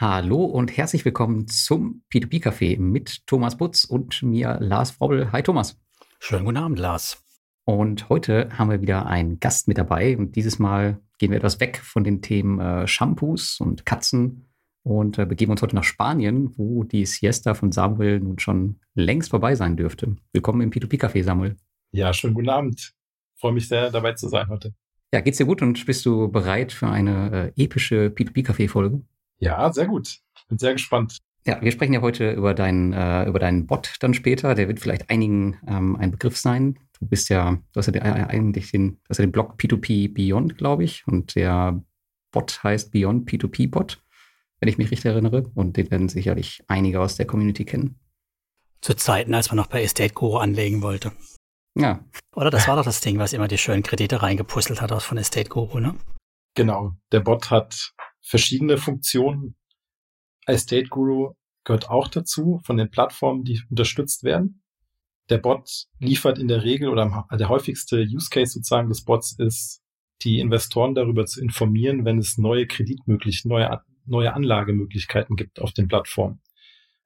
Hallo und herzlich willkommen zum P2P-Café mit Thomas Butz und mir Lars Frobbel. Hi Thomas. Schönen guten Abend, Lars. Und heute haben wir wieder einen Gast mit dabei und dieses Mal gehen wir etwas weg von den Themen äh, Shampoos und Katzen und äh, begeben uns heute nach Spanien, wo die Siesta von Samuel nun schon längst vorbei sein dürfte. Willkommen im P2P-Café, Samuel. Ja, schönen guten Abend. Freue mich sehr, dabei zu sein heute. Ja, geht's dir gut und bist du bereit für eine äh, epische P2P-Café-Folge? Ja, sehr gut. Bin sehr gespannt. Ja, wir sprechen ja heute über deinen, äh, über deinen Bot dann später. Der wird vielleicht einigen ähm, ein Begriff sein. Du bist ja, du hast ja den, äh, eigentlich den, du hast ja den Blog P2P Beyond, glaube ich. Und der Bot heißt Beyond P2P Bot, wenn ich mich richtig erinnere. Und den werden sicherlich einige aus der Community kennen. Zu Zeiten, als man noch bei Estate Guru anlegen wollte. Ja. Oder das war doch das Ding, was immer die schönen Kredite reingepuzzelt hat aus von Estate Guru, ne? Genau. Der Bot hat verschiedene Funktionen. Estate Guru gehört auch dazu von den Plattformen, die unterstützt werden. Der Bot liefert in der Regel oder der häufigste Use Case sozusagen des Bots ist, die Investoren darüber zu informieren, wenn es neue Kreditmöglichkeiten, neue, neue Anlagemöglichkeiten gibt auf den Plattformen.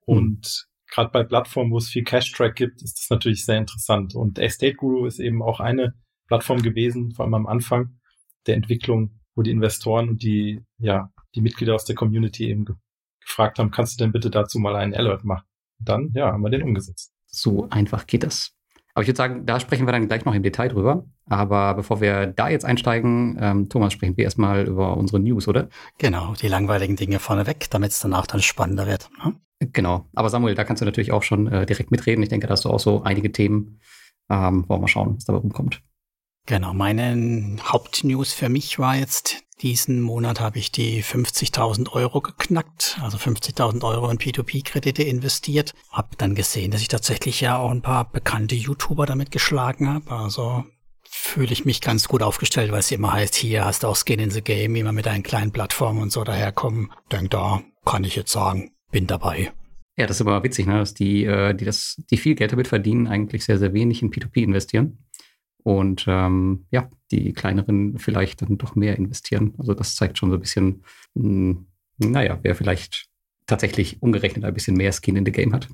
Hm. Und gerade bei Plattformen, wo es viel Cash-Track gibt, ist das natürlich sehr interessant. Und Estate Guru ist eben auch eine Plattform gewesen, vor allem am Anfang der Entwicklung, wo die Investoren und die, ja, die Mitglieder aus der Community eben ge gefragt haben, kannst du denn bitte dazu mal einen Alert machen? Und dann, ja, haben wir den umgesetzt. So einfach geht das. Aber ich würde sagen, da sprechen wir dann gleich noch im Detail drüber. Aber bevor wir da jetzt einsteigen, ähm, Thomas, sprechen wir erstmal über unsere News, oder? Genau, die langweiligen Dinge vorneweg, damit es danach dann spannender wird. Ne? Genau. Aber Samuel, da kannst du natürlich auch schon äh, direkt mitreden. Ich denke, da hast du auch so einige Themen. Ähm, wollen wir mal schauen, was dabei rumkommt. Genau, meine Hauptnews für mich war jetzt, diesen Monat habe ich die 50.000 Euro geknackt, also 50.000 Euro in P2P-Kredite investiert. Hab dann gesehen, dass ich tatsächlich ja auch ein paar bekannte YouTuber damit geschlagen habe. Also fühle ich mich ganz gut aufgestellt, weil es immer heißt, hier hast du auch Skin in the Game, immer mit deinen kleinen Plattformen und so daherkommen. Denk da kann ich jetzt sagen, bin dabei. Ja, das ist aber witzig, ne? dass die, äh, die das, die viel Geld damit verdienen, eigentlich sehr, sehr wenig in P2P investieren. Und ähm, ja, die kleineren vielleicht dann doch mehr investieren. Also das zeigt schon so ein bisschen, mh, hm, naja, wer vielleicht tatsächlich umgerechnet ein bisschen mehr Skin in the Game hat.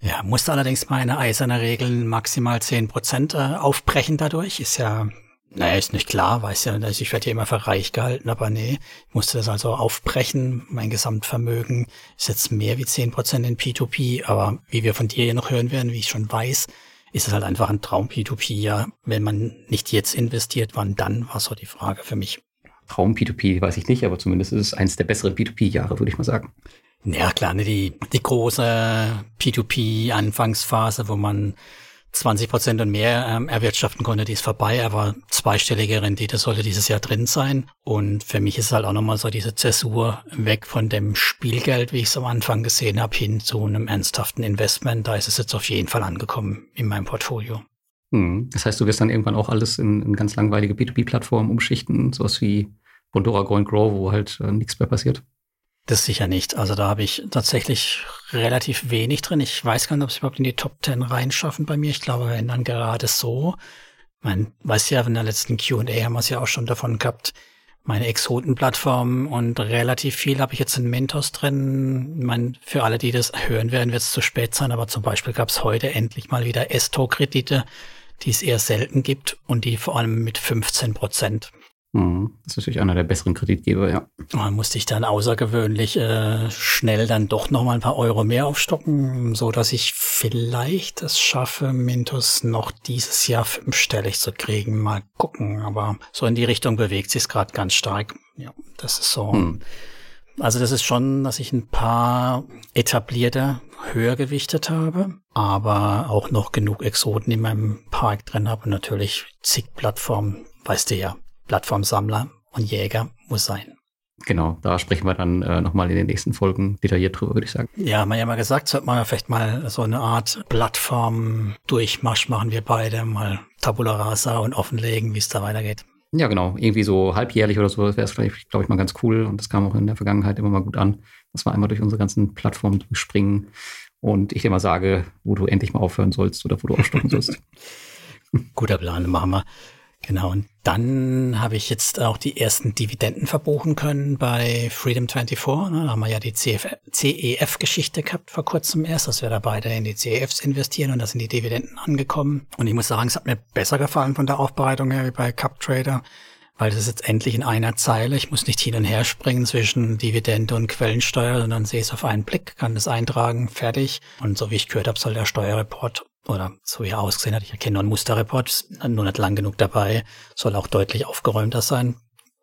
Ja, musste allerdings meine eiserne Regel maximal 10% äh, aufbrechen dadurch. Ist ja, naja, ist nicht klar, weiß ja, ich werde ja immer für reich gehalten, aber nee, ich musste das also aufbrechen. Mein Gesamtvermögen ist jetzt mehr wie 10% in P2P, aber wie wir von dir ja noch hören werden, wie ich schon weiß, ist es halt einfach ein Traum P2P. Ja, wenn man nicht jetzt investiert, wann dann, war so die Frage für mich. Traum P2P weiß ich nicht, aber zumindest ist es eins der besseren P2P-Jahre, würde ich mal sagen. Ja, klar, ne, die, die große P2P-Anfangsphase, wo man 20 Prozent und mehr ähm, erwirtschaften konnte, die ist vorbei, aber zweistellige Rendite sollte dieses Jahr drin sein. Und für mich ist halt auch nochmal so diese Zäsur weg von dem Spielgeld, wie ich es am Anfang gesehen habe, hin zu einem ernsthaften Investment. Da ist es jetzt auf jeden Fall angekommen in meinem Portfolio. Hm. Das heißt, du wirst dann irgendwann auch alles in, in ganz langweilige B2B-Plattformen umschichten, sowas wie Bondora Go and Grow, wo halt äh, nichts mehr passiert. Das sicher nicht. Also da habe ich tatsächlich relativ wenig drin. Ich weiß gar nicht, ob sie überhaupt in die Top 10 reinschaffen bei mir. Ich glaube, wenn dann gerade so. Man weiß ja, in der letzten Q&A haben wir es ja auch schon davon gehabt, meine Exotenplattform und relativ viel habe ich jetzt in Mentos drin. Ich meine, für alle, die das hören werden, wird es zu spät sein, aber zum Beispiel gab es heute endlich mal wieder Esto-Kredite, die es eher selten gibt und die vor allem mit 15 Prozent. Mhm. Das ist natürlich einer der besseren Kreditgeber, ja. Da musste ich dann außergewöhnlich äh, schnell dann doch noch mal ein paar Euro mehr aufstocken, so dass ich vielleicht es schaffe, Mintos noch dieses Jahr fünfstellig zu kriegen. Mal gucken, aber so in die Richtung bewegt sich es gerade ganz stark. Ja, das ist so. Hm. Also das ist schon, dass ich ein paar etablierte höher gewichtet habe, aber auch noch genug Exoten in meinem Park drin habe und natürlich zig Plattformen, weißt du ja, Plattformsammler und Jäger muss sein. Genau, da sprechen wir dann äh, nochmal in den nächsten Folgen detailliert drüber, würde ich sagen. Ja, haben wir ja mal gesagt, sollte man ja vielleicht mal so eine Art Plattform-Durchmarsch machen, wir beide mal Tabula Rasa und offenlegen, wie es da weitergeht. Ja, genau. Irgendwie so halbjährlich oder so wäre es, glaube ich, mal ganz cool. Und das kam auch in der Vergangenheit immer mal gut an, dass wir einmal durch unsere ganzen Plattformen durchspringen und ich dir mal sage, wo du endlich mal aufhören sollst oder wo du aufstocken sollst. Guter Plan, machen wir. Genau, und dann habe ich jetzt auch die ersten Dividenden verbuchen können bei Freedom24. Ne? Da haben wir ja die CEF-Geschichte gehabt vor kurzem erst, dass wir da beide in die CEFs investieren und da sind die Dividenden angekommen. Und ich muss sagen, es hat mir besser gefallen von der Aufbereitung her wie bei CupTrader weil das ist jetzt endlich in einer Zeile. Ich muss nicht hin und her springen zwischen Dividende und Quellensteuer, sondern sehe es auf einen Blick, kann das eintragen, fertig. Und so wie ich gehört habe, soll der Steuerreport oder so wie er ausgesehen hat, ich erkenne nur einen Musterreport, nur nicht lang genug dabei, soll auch deutlich aufgeräumter sein.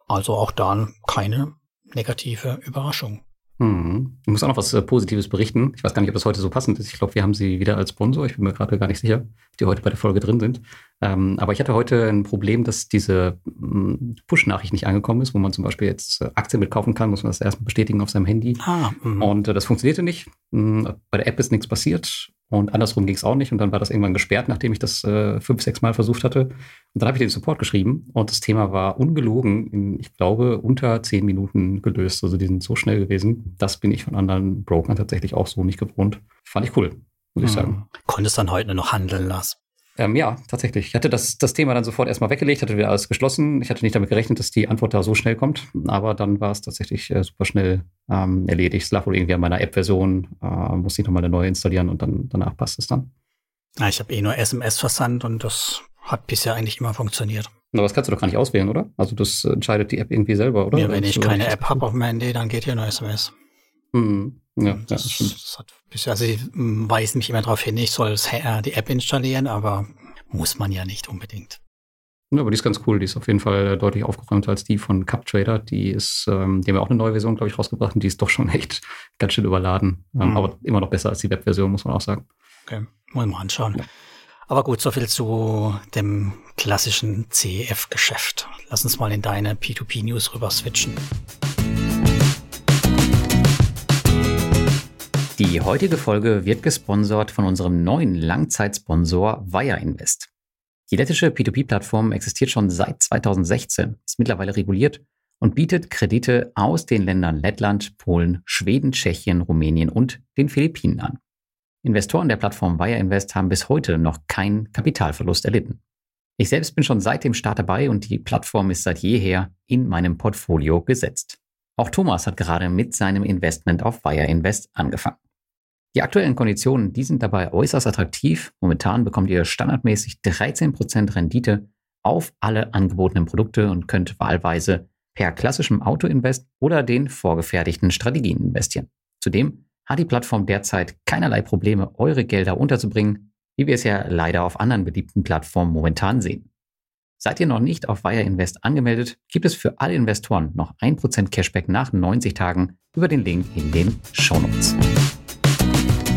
Also auch da keine negative Überraschung. Hm. Ich muss auch noch was äh, Positives berichten. Ich weiß gar nicht, ob das heute so passend ist. Ich glaube, wir haben sie wieder als Sponsor. Ich bin mir gerade gar nicht sicher, die heute bei der Folge drin sind. Ähm, aber ich hatte heute ein Problem, dass diese hm, Push-Nachricht nicht angekommen ist, wo man zum Beispiel jetzt äh, Aktien mitkaufen kann, muss man das erstmal bestätigen auf seinem Handy. Ah, mh. und äh, das funktionierte nicht. Hm, bei der App ist nichts passiert. Und andersrum ging es auch nicht. Und dann war das irgendwann gesperrt, nachdem ich das äh, fünf, sechs Mal versucht hatte. Und dann habe ich den Support geschrieben. Und das Thema war ungelogen in, ich glaube, unter zehn Minuten gelöst. Also die sind so schnell gewesen. Das bin ich von anderen Brokern tatsächlich auch so nicht gewohnt. Fand ich cool, muss hm. ich sagen. Konntest dann heute noch handeln lassen? Ähm, ja, tatsächlich. Ich hatte das, das Thema dann sofort erstmal weggelegt, hatte wieder alles geschlossen. Ich hatte nicht damit gerechnet, dass die Antwort da so schnell kommt, aber dann war es tatsächlich äh, super schnell ähm, erledigt. Es lag wohl irgendwie an meiner App-Version, äh, musste ich nochmal eine neue installieren und dann danach passt es dann. Ja, ich habe eh nur SMS versandt und das hat bisher eigentlich immer funktioniert. Aber das kannst du doch gar nicht auswählen, oder? Also das entscheidet die App irgendwie selber, oder? Ja, wenn ich keine App habe auf meinem Handy, dann geht hier nur SMS. Hm. Ja, das, das stimmt. Das hat bisher, also ich weise mich immer darauf hin, ich soll äh, die App installieren, aber muss man ja nicht unbedingt. Ja, aber die ist ganz cool. Die ist auf jeden Fall deutlich aufgeräumter als die von CupTrader. Die ist, ähm, die haben ja auch eine neue Version, glaube ich, rausgebracht und die ist doch schon echt ganz schön überladen. Ähm, mhm. Aber immer noch besser als die Webversion, muss man auch sagen. Okay, wollen wir mal anschauen. Ja. Aber gut, soviel zu dem klassischen CEF-Geschäft. Lass uns mal in deine P2P-News rüber switchen. Die heutige Folge wird gesponsert von unserem neuen Langzeitsponsor Wire Invest. Die lettische P2P-Plattform existiert schon seit 2016, ist mittlerweile reguliert und bietet Kredite aus den Ländern Lettland, Polen, Schweden, Tschechien, Rumänien und den Philippinen an. Investoren der Plattform Wire Invest haben bis heute noch keinen Kapitalverlust erlitten. Ich selbst bin schon seit dem Start dabei und die Plattform ist seit jeher in meinem Portfolio gesetzt. Auch Thomas hat gerade mit seinem Investment auf Wire Invest angefangen. Die aktuellen Konditionen, die sind dabei äußerst attraktiv. Momentan bekommt ihr standardmäßig 13% Rendite auf alle angebotenen Produkte und könnt wahlweise per klassischem Auto-Invest oder den vorgefertigten Strategien investieren. Zudem hat die Plattform derzeit keinerlei Probleme, eure Gelder unterzubringen, wie wir es ja leider auf anderen beliebten Plattformen momentan sehen. Seid ihr noch nicht auf Wire Invest angemeldet, gibt es für alle Investoren noch 1% Cashback nach 90 Tagen über den Link in den Shownotes.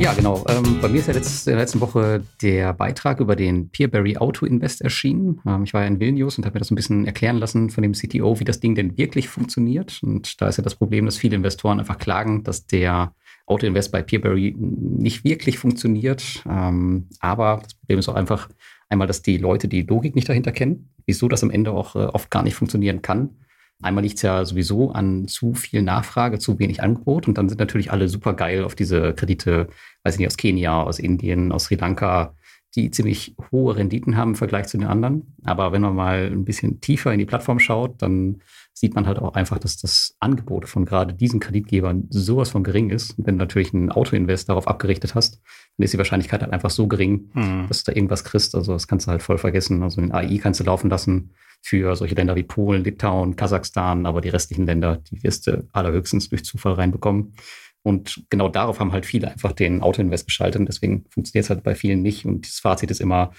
Ja, genau. Ähm, bei mir ist ja letzt, in der letzten Woche der Beitrag über den Peerberry Auto Invest erschienen. Ähm, ich war ja in Vilnius und habe mir das ein bisschen erklären lassen von dem CTO, wie das Ding denn wirklich funktioniert. Und da ist ja das Problem, dass viele Investoren einfach klagen, dass der Auto Invest bei Peerberry nicht wirklich funktioniert. Ähm, aber das Problem ist auch einfach einmal, dass die Leute die Logik nicht dahinter kennen, wieso das am Ende auch äh, oft gar nicht funktionieren kann. Einmal liegt es ja sowieso an zu viel Nachfrage, zu wenig Angebot und dann sind natürlich alle super geil auf diese Kredite, weiß ich nicht, aus Kenia, aus Indien, aus Sri Lanka, die ziemlich hohe Renditen haben im Vergleich zu den anderen. Aber wenn man mal ein bisschen tiefer in die Plattform schaut, dann sieht man halt auch einfach, dass das Angebot von gerade diesen Kreditgebern sowas von gering ist. Und wenn du natürlich einen Autoinvest darauf abgerichtet hast, dann ist die Wahrscheinlichkeit halt einfach so gering, mhm. dass du da irgendwas kriegst. Also das kannst du halt voll vergessen. Also den AI kannst du laufen lassen für solche Länder wie Polen, Litauen, Kasachstan, aber die restlichen Länder, die wirst du allerhöchstens durch Zufall reinbekommen. Und genau darauf haben halt viele einfach den Autoinvest geschaltet. Und deswegen funktioniert es halt bei vielen nicht. Und das Fazit ist immer,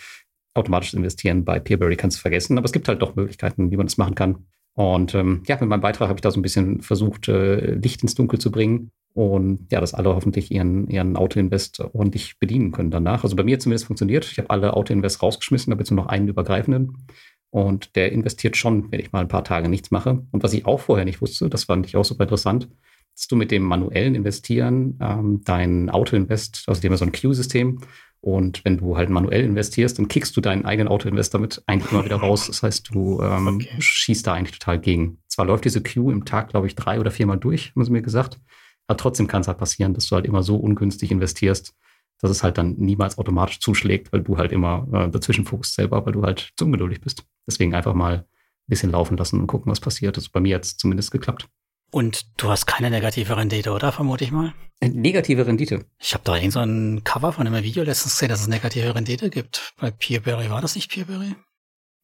automatisches Investieren bei Peerberry kannst du vergessen. Aber es gibt halt doch Möglichkeiten, wie man das machen kann. Und ähm, ja, mit meinem Beitrag habe ich da so ein bisschen versucht, äh, Licht ins Dunkel zu bringen. Und ja, dass alle hoffentlich ihren, ihren Autoinvest ordentlich bedienen können danach. Also bei mir zumindest funktioniert. Ich habe alle Autoinvest rausgeschmissen, habe jetzt nur noch einen übergreifenden. Und der investiert schon, wenn ich mal ein paar Tage nichts mache. Und was ich auch vorher nicht wusste, das fand ich auch super interessant, dass du mit dem manuellen Investieren ähm, dein Auto-Invest, also dem so ein Queue-System, und wenn du halt manuell investierst, dann kickst du deinen eigenen Auto-Invest damit eigentlich immer wieder raus. Das heißt, du ähm, okay. schießt da eigentlich total gegen. Zwar läuft diese Queue im Tag, glaube ich, drei oder viermal durch, haben sie mir gesagt. Aber trotzdem kann es halt passieren, dass du halt immer so ungünstig investierst, dass es halt dann niemals automatisch zuschlägt, weil du halt immer äh, dazwischen fuchst selber, weil du halt zu ungeduldig bist. Deswegen einfach mal ein bisschen laufen lassen und gucken, was passiert. Das ist bei mir jetzt zumindest geklappt. Und du hast keine negative Rendite, oder? Vermute ich mal. Äh, negative Rendite. Ich habe da irgend so ein Cover von einem Video letztens gesehen, dass es negative Rendite gibt. Bei Peerberry war das nicht Peerberry?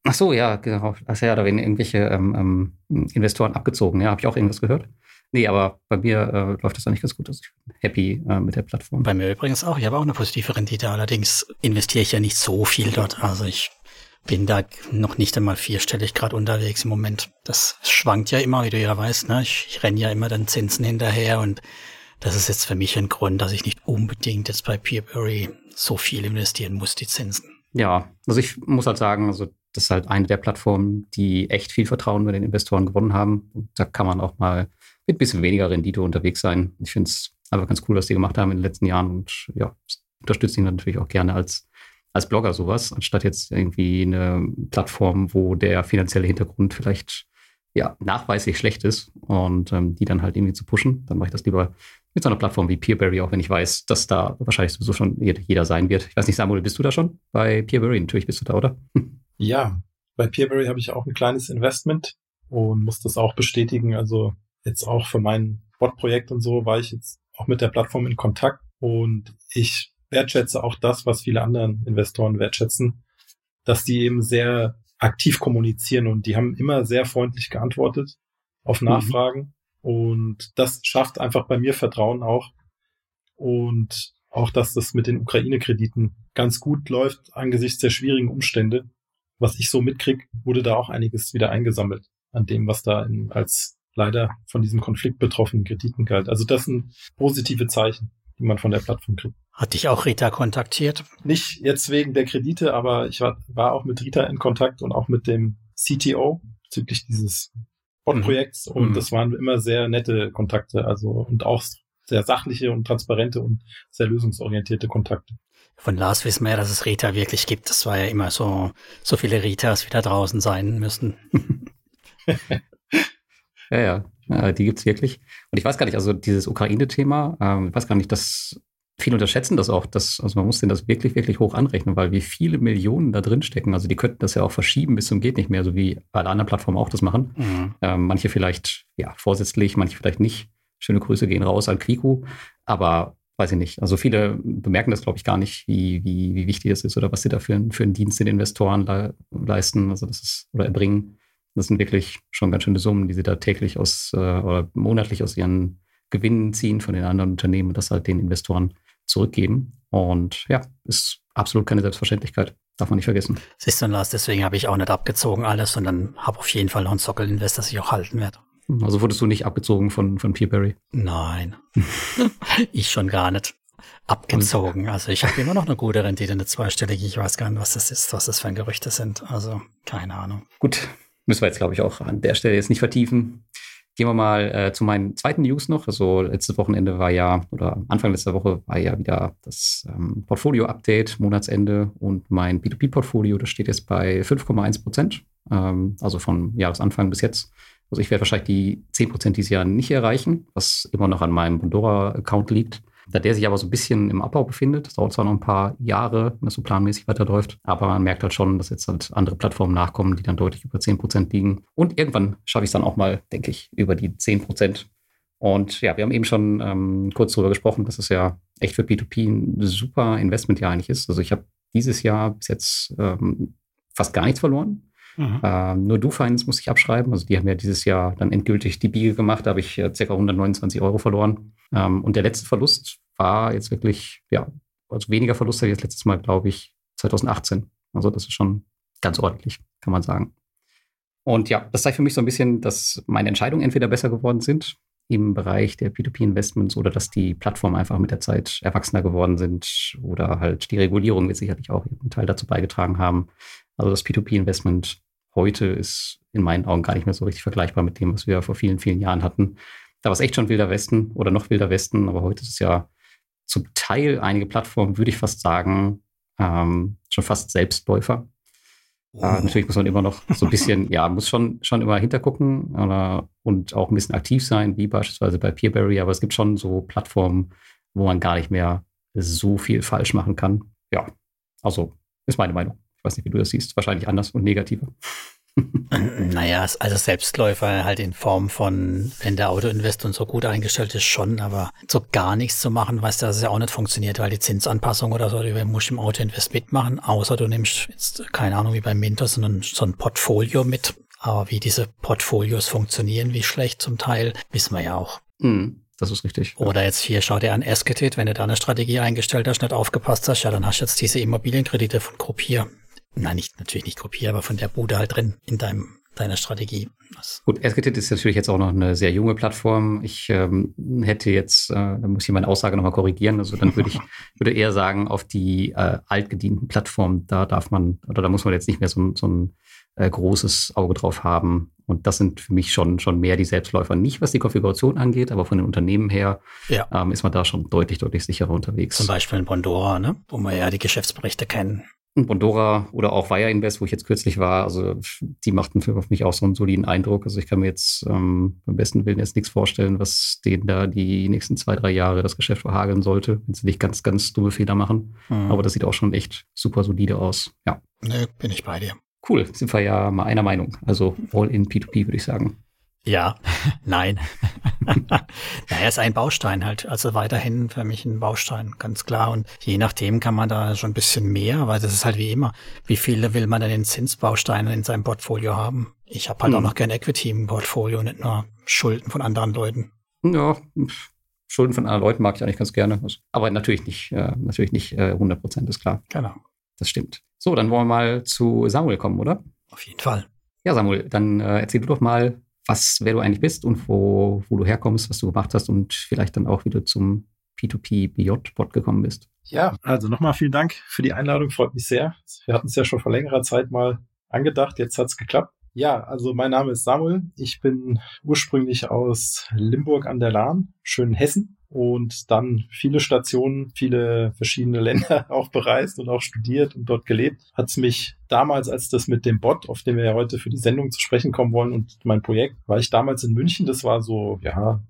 Ach so, ja, genau. Also ja, da werden irgendwelche ähm, ähm, Investoren abgezogen. Ja, habe ich auch irgendwas gehört. Nee, aber bei mir äh, läuft das eigentlich ganz gut. Also ich bin happy äh, mit der Plattform. Bei mir übrigens auch. Ich habe auch eine positive Rendite. Allerdings investiere ich ja nicht so viel dort. Also ich bin da noch nicht einmal vierstellig gerade unterwegs im Moment. Das schwankt ja immer, wie du ja weißt. Ne? Ich, ich renne ja immer den Zinsen hinterher und das ist jetzt für mich ein Grund, dass ich nicht unbedingt jetzt bei Peerberry so viel investieren muss, die Zinsen. Ja, also ich muss halt sagen, also das ist halt eine der Plattformen, die echt viel Vertrauen bei den Investoren gewonnen haben. Und da kann man auch mal mit ein bisschen weniger Rendite unterwegs sein. Ich finde es einfach ganz cool, was die gemacht haben in den letzten Jahren und ja, unterstütze ihn natürlich auch gerne als, als Blogger sowas, anstatt jetzt irgendwie eine Plattform, wo der finanzielle Hintergrund vielleicht ja nachweislich schlecht ist und ähm, die dann halt irgendwie zu pushen. Dann mache ich das lieber mit so einer Plattform wie Peerberry, auch wenn ich weiß, dass da wahrscheinlich sowieso schon jeder sein wird. Ich weiß nicht, Samuel, bist du da schon bei Peerberry? Natürlich bist du da, oder? Ja, bei Peerberry habe ich auch ein kleines Investment und muss das auch bestätigen. Also jetzt auch für mein Bot-Projekt und so war ich jetzt auch mit der Plattform in Kontakt und ich wertschätze auch das, was viele anderen Investoren wertschätzen, dass die eben sehr aktiv kommunizieren und die haben immer sehr freundlich geantwortet auf mhm. Nachfragen mhm. und das schafft einfach bei mir Vertrauen auch und auch, dass das mit den Ukraine-Krediten ganz gut läuft angesichts der schwierigen Umstände. Was ich so mitkrieg, wurde da auch einiges wieder eingesammelt an dem, was da in, als leider von diesem Konflikt betroffenen Krediten galt. Also das sind positive Zeichen, die man von der Plattform kriegt. Hat dich auch Rita kontaktiert? Nicht jetzt wegen der Kredite, aber ich war, war auch mit Rita in Kontakt und auch mit dem CTO bezüglich dieses Bot-Projekts mhm. und mhm. das waren immer sehr nette Kontakte, also und auch sehr sachliche und transparente und sehr lösungsorientierte Kontakte. Von Lars wissen wir ja, dass es Rita wirklich gibt. Das war ja immer so, so viele Ritas wieder draußen sein müssen. Ja, ja, ja die gibt's wirklich. Und ich weiß gar nicht, also dieses Ukraine-Thema, ähm, ich weiß gar nicht, dass viele unterschätzen das auch. Dass, also man muss denen das wirklich, wirklich hoch anrechnen, weil wie viele Millionen da drin stecken. Also die könnten das ja auch verschieben bis zum geht nicht mehr, so wie alle anderen Plattformen auch das machen. Mhm. Ähm, manche vielleicht ja vorsätzlich, manche vielleicht nicht. Schöne Grüße gehen raus an Quiku. Aber weiß ich nicht. Also viele bemerken das, glaube ich, gar nicht, wie, wie, wie wichtig das ist oder was sie da für, für einen Dienst den Investoren le leisten, also das ist, oder erbringen. Das sind wirklich schon ganz schöne Summen, die sie da täglich aus äh, oder monatlich aus ihren Gewinnen ziehen von den anderen Unternehmen und das halt den Investoren zurückgeben. Und ja, ist absolut keine Selbstverständlichkeit. Darf man nicht vergessen. Siehst du, Lars, deswegen habe ich auch nicht abgezogen alles, sondern habe auf jeden Fall noch ein Sockel-Invest, das ich auch halten werde. Also wurdest du nicht abgezogen von, von Peerberry? Nein. ich schon gar nicht. Abgezogen. Also ich habe immer noch eine gute Rendite, eine zweistellige. Ich weiß gar nicht, was das ist, was das für Gerüchte sind. Also keine Ahnung. Gut, müssen wir jetzt, glaube ich, auch an der Stelle jetzt nicht vertiefen. Gehen wir mal äh, zu meinen zweiten News noch. Also letztes Wochenende war ja, oder Anfang letzter Woche war ja wieder das ähm, Portfolio-Update, Monatsende und mein P2P-Portfolio, das steht jetzt bei 5,1 Prozent, ähm, also von Jahresanfang bis jetzt. Also ich werde wahrscheinlich die 10 Prozent dieses Jahr nicht erreichen, was immer noch an meinem Bondora-Account liegt. Da der sich aber so ein bisschen im Abbau befindet, das dauert zwar noch ein paar Jahre, wenn das so planmäßig weiterläuft, aber man merkt halt schon, dass jetzt halt andere Plattformen nachkommen, die dann deutlich über 10% liegen. Und irgendwann schaffe ich es dann auch mal, denke ich, über die 10%. Und ja, wir haben eben schon ähm, kurz darüber gesprochen, dass es ja echt für P2P ein super Investment ja eigentlich ist. Also ich habe dieses Jahr bis jetzt ähm, fast gar nichts verloren. Mhm. Ähm, nur DoFinance muss ich abschreiben. Also die haben ja dieses Jahr dann endgültig die Biege gemacht. Da habe ich äh, ca. 129 Euro verloren. Ähm, und der letzte Verlust war jetzt wirklich, ja, also weniger Verlust hatte ich das letztes Mal, glaube ich, 2018. Also das ist schon ganz ordentlich, kann man sagen. Und ja, das zeigt für mich so ein bisschen, dass meine Entscheidungen entweder besser geworden sind im Bereich der P2P-Investments oder dass die Plattformen einfach mit der Zeit erwachsener geworden sind oder halt die Regulierung wird sicherlich auch einen Teil dazu beigetragen haben. Also das P2P-Investment heute ist in meinen Augen gar nicht mehr so richtig vergleichbar mit dem, was wir vor vielen, vielen Jahren hatten. Da war es echt schon wilder Westen oder noch wilder Westen, aber heute ist es ja zum Teil einige Plattformen, würde ich fast sagen, ähm, schon fast Selbstläufer. Oh. Äh, natürlich muss man immer noch so ein bisschen, ja, muss schon, schon immer hintergucken oder, und auch ein bisschen aktiv sein, wie beispielsweise bei Peerberry, aber es gibt schon so Plattformen, wo man gar nicht mehr so viel falsch machen kann. Ja, also ist meine Meinung. Ich weiß nicht, wie du das siehst. Wahrscheinlich anders und negativer. Naja, also Selbstläufer halt in Form von, wenn der Autoinvest und so gut eingestellt ist, schon, aber so gar nichts zu machen, weißt du, dass es ja auch nicht funktioniert, weil die Zinsanpassung oder so, die musst du im Autoinvest mitmachen, außer du nimmst jetzt, keine Ahnung, wie bei Mintos, sondern so ein Portfolio mit. Aber wie diese Portfolios funktionieren, wie schlecht zum Teil, wissen wir ja auch. Mhm. Das ist richtig. Oder jetzt hier, schau dir an Esketit, wenn du da eine Strategie eingestellt hast, nicht aufgepasst hast, ja, dann hast du jetzt diese Immobilienkredite von Gruppier. Nein, nicht, natürlich nicht Gruppier, aber von der Bude halt drin in deinem deiner Strategie. Das Gut, Esketit ist natürlich jetzt auch noch eine sehr junge Plattform. Ich ähm, hätte jetzt, äh, da muss ich meine Aussage nochmal korrigieren. Also dann würde ich würde eher sagen, auf die äh, altgedienten Plattformen, da darf man, oder da muss man jetzt nicht mehr so, so ein äh, großes Auge drauf haben. Und das sind für mich schon, schon mehr die Selbstläufer. Nicht, was die Konfiguration angeht, aber von den Unternehmen her ja. ähm, ist man da schon deutlich, deutlich sicherer unterwegs. Zum Beispiel in Bondora, ne? wo wir ja die Geschäftsberichte kennen. Bondora oder auch Wire Invest, wo ich jetzt kürzlich war, also die machten für mich auch so einen soliden Eindruck. Also ich kann mir jetzt ähm, beim besten Willen jetzt nichts vorstellen, was denen da die nächsten zwei, drei Jahre das Geschäft verhageln sollte, wenn sie nicht ganz, ganz dumme Fehler machen. Mhm. Aber das sieht auch schon echt super solide aus. Ja. Nö, bin ich bei dir. Cool, sind wir ja mal einer Meinung. Also all in P2P, würde ich sagen. Ja, nein. naja, ist ein Baustein halt. Also weiterhin für mich ein Baustein, ganz klar. Und je nachdem kann man da schon ein bisschen mehr, weil das ist halt wie immer. Wie viele will man denn in Zinsbausteinen in seinem Portfolio haben? Ich habe halt hm. auch noch gern Equity im Portfolio, nicht nur Schulden von anderen Leuten. Ja, Schulden von anderen Leuten mag ich eigentlich ganz gerne. Aber natürlich nicht, äh, natürlich nicht äh, 100 Prozent, ist klar. Genau. Das stimmt. So, dann wollen wir mal zu Samuel kommen, oder? Auf jeden Fall. Ja, Samuel, dann äh, erzähl du doch mal, was, wer du eigentlich bist und wo, wo du herkommst, was du gemacht hast und vielleicht dann auch, wie du zum P2P Beyond Bot gekommen bist. Ja, also nochmal vielen Dank für die Einladung, freut mich sehr. Wir hatten es ja schon vor längerer Zeit mal angedacht, jetzt hat es geklappt. Ja, also mein Name ist Samuel. Ich bin ursprünglich aus Limburg an der Lahn, schön Hessen und dann viele Stationen, viele verschiedene Länder auch bereist und auch studiert und dort gelebt. Hat es mich damals, als das mit dem Bot, auf dem wir ja heute für die Sendung zu sprechen kommen wollen und mein Projekt, war ich damals in München. Das war so, ja,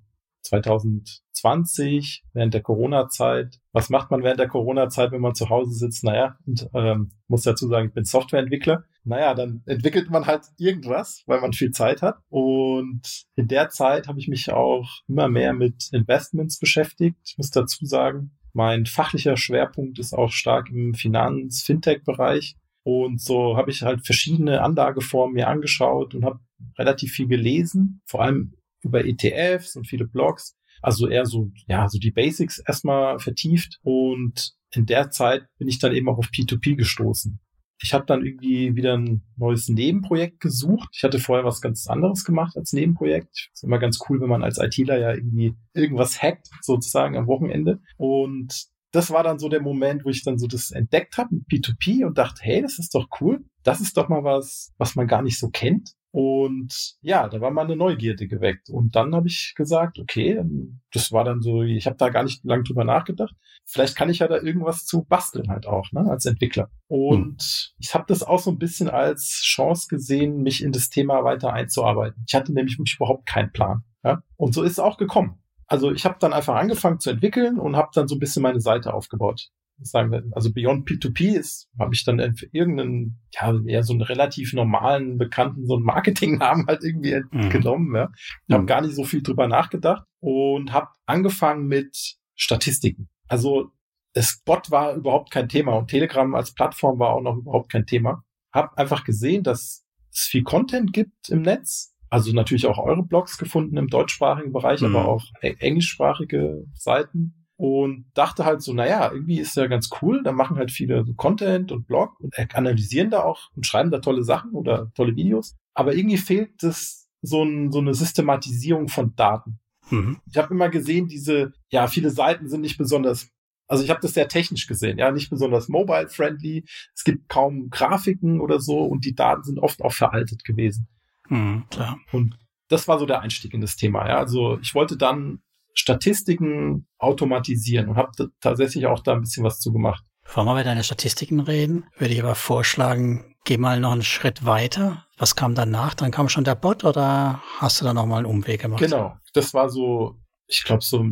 2020, während der Corona-Zeit. Was macht man während der Corona-Zeit, wenn man zu Hause sitzt? Naja, und ähm, muss dazu sagen, ich bin Softwareentwickler. Naja, dann entwickelt man halt irgendwas, weil man viel Zeit hat. Und in der Zeit habe ich mich auch immer mehr mit Investments beschäftigt. Ich muss dazu sagen, mein fachlicher Schwerpunkt ist auch stark im Finanz-Fintech-Bereich. Und so habe ich halt verschiedene Anlageformen mir angeschaut und habe relativ viel gelesen, vor allem über ETFs und viele Blogs. Also eher so, ja, so die Basics erstmal vertieft. Und in der Zeit bin ich dann eben auch auf P2P gestoßen. Ich habe dann irgendwie wieder ein neues Nebenprojekt gesucht. Ich hatte vorher was ganz anderes gemacht als Nebenprojekt. Ist immer ganz cool, wenn man als ITler ja irgendwie irgendwas hackt, sozusagen am Wochenende. Und das war dann so der Moment, wo ich dann so das entdeckt habe mit P2P und dachte, hey, das ist doch cool. Das ist doch mal was, was man gar nicht so kennt. Und ja, da war mal eine Neugierde geweckt. Und dann habe ich gesagt, okay, das war dann so, ich habe da gar nicht lang drüber nachgedacht. Vielleicht kann ich ja da irgendwas zu basteln halt auch, ne, als Entwickler. Und hm. ich habe das auch so ein bisschen als Chance gesehen, mich in das Thema weiter einzuarbeiten. Ich hatte nämlich wirklich überhaupt keinen Plan. Ja? Und so ist es auch gekommen. Also ich habe dann einfach angefangen zu entwickeln und habe dann so ein bisschen meine Seite aufgebaut sagen wir, also Beyond P2P ist, habe ich dann für irgendeinen, ja, eher so einen relativ normalen, bekannten, so einen Marketingnamen halt irgendwie mhm. genommen, ja. Ich habe mhm. gar nicht so viel drüber nachgedacht und habe angefangen mit Statistiken. Also das Bot war überhaupt kein Thema und Telegram als Plattform war auch noch überhaupt kein Thema. Hab einfach gesehen, dass es viel Content gibt im Netz. Also natürlich auch eure Blogs gefunden im deutschsprachigen Bereich, mhm. aber auch englischsprachige Seiten und dachte halt so, naja, irgendwie ist ja ganz cool, da machen halt viele so Content und Blog und analysieren da auch und schreiben da tolle Sachen oder tolle Videos, aber irgendwie fehlt es so, ein, so eine Systematisierung von Daten. Mhm. Ich habe immer gesehen, diese, ja, viele Seiten sind nicht besonders also ich habe das sehr technisch gesehen, ja, nicht besonders mobile-friendly. Es gibt kaum Grafiken oder so und die Daten sind oft auch veraltet gewesen. Mhm, klar. Und das war so der Einstieg in das Thema. Ja. Also ich wollte dann Statistiken automatisieren und habe tatsächlich auch da ein bisschen was zu gemacht. Bevor wir über deine Statistiken reden, würde ich aber vorschlagen, geh mal noch einen Schritt weiter. Was kam danach? Dann kam schon der Bot oder hast du da nochmal einen Umweg gemacht? Genau, das war so, ich glaube, so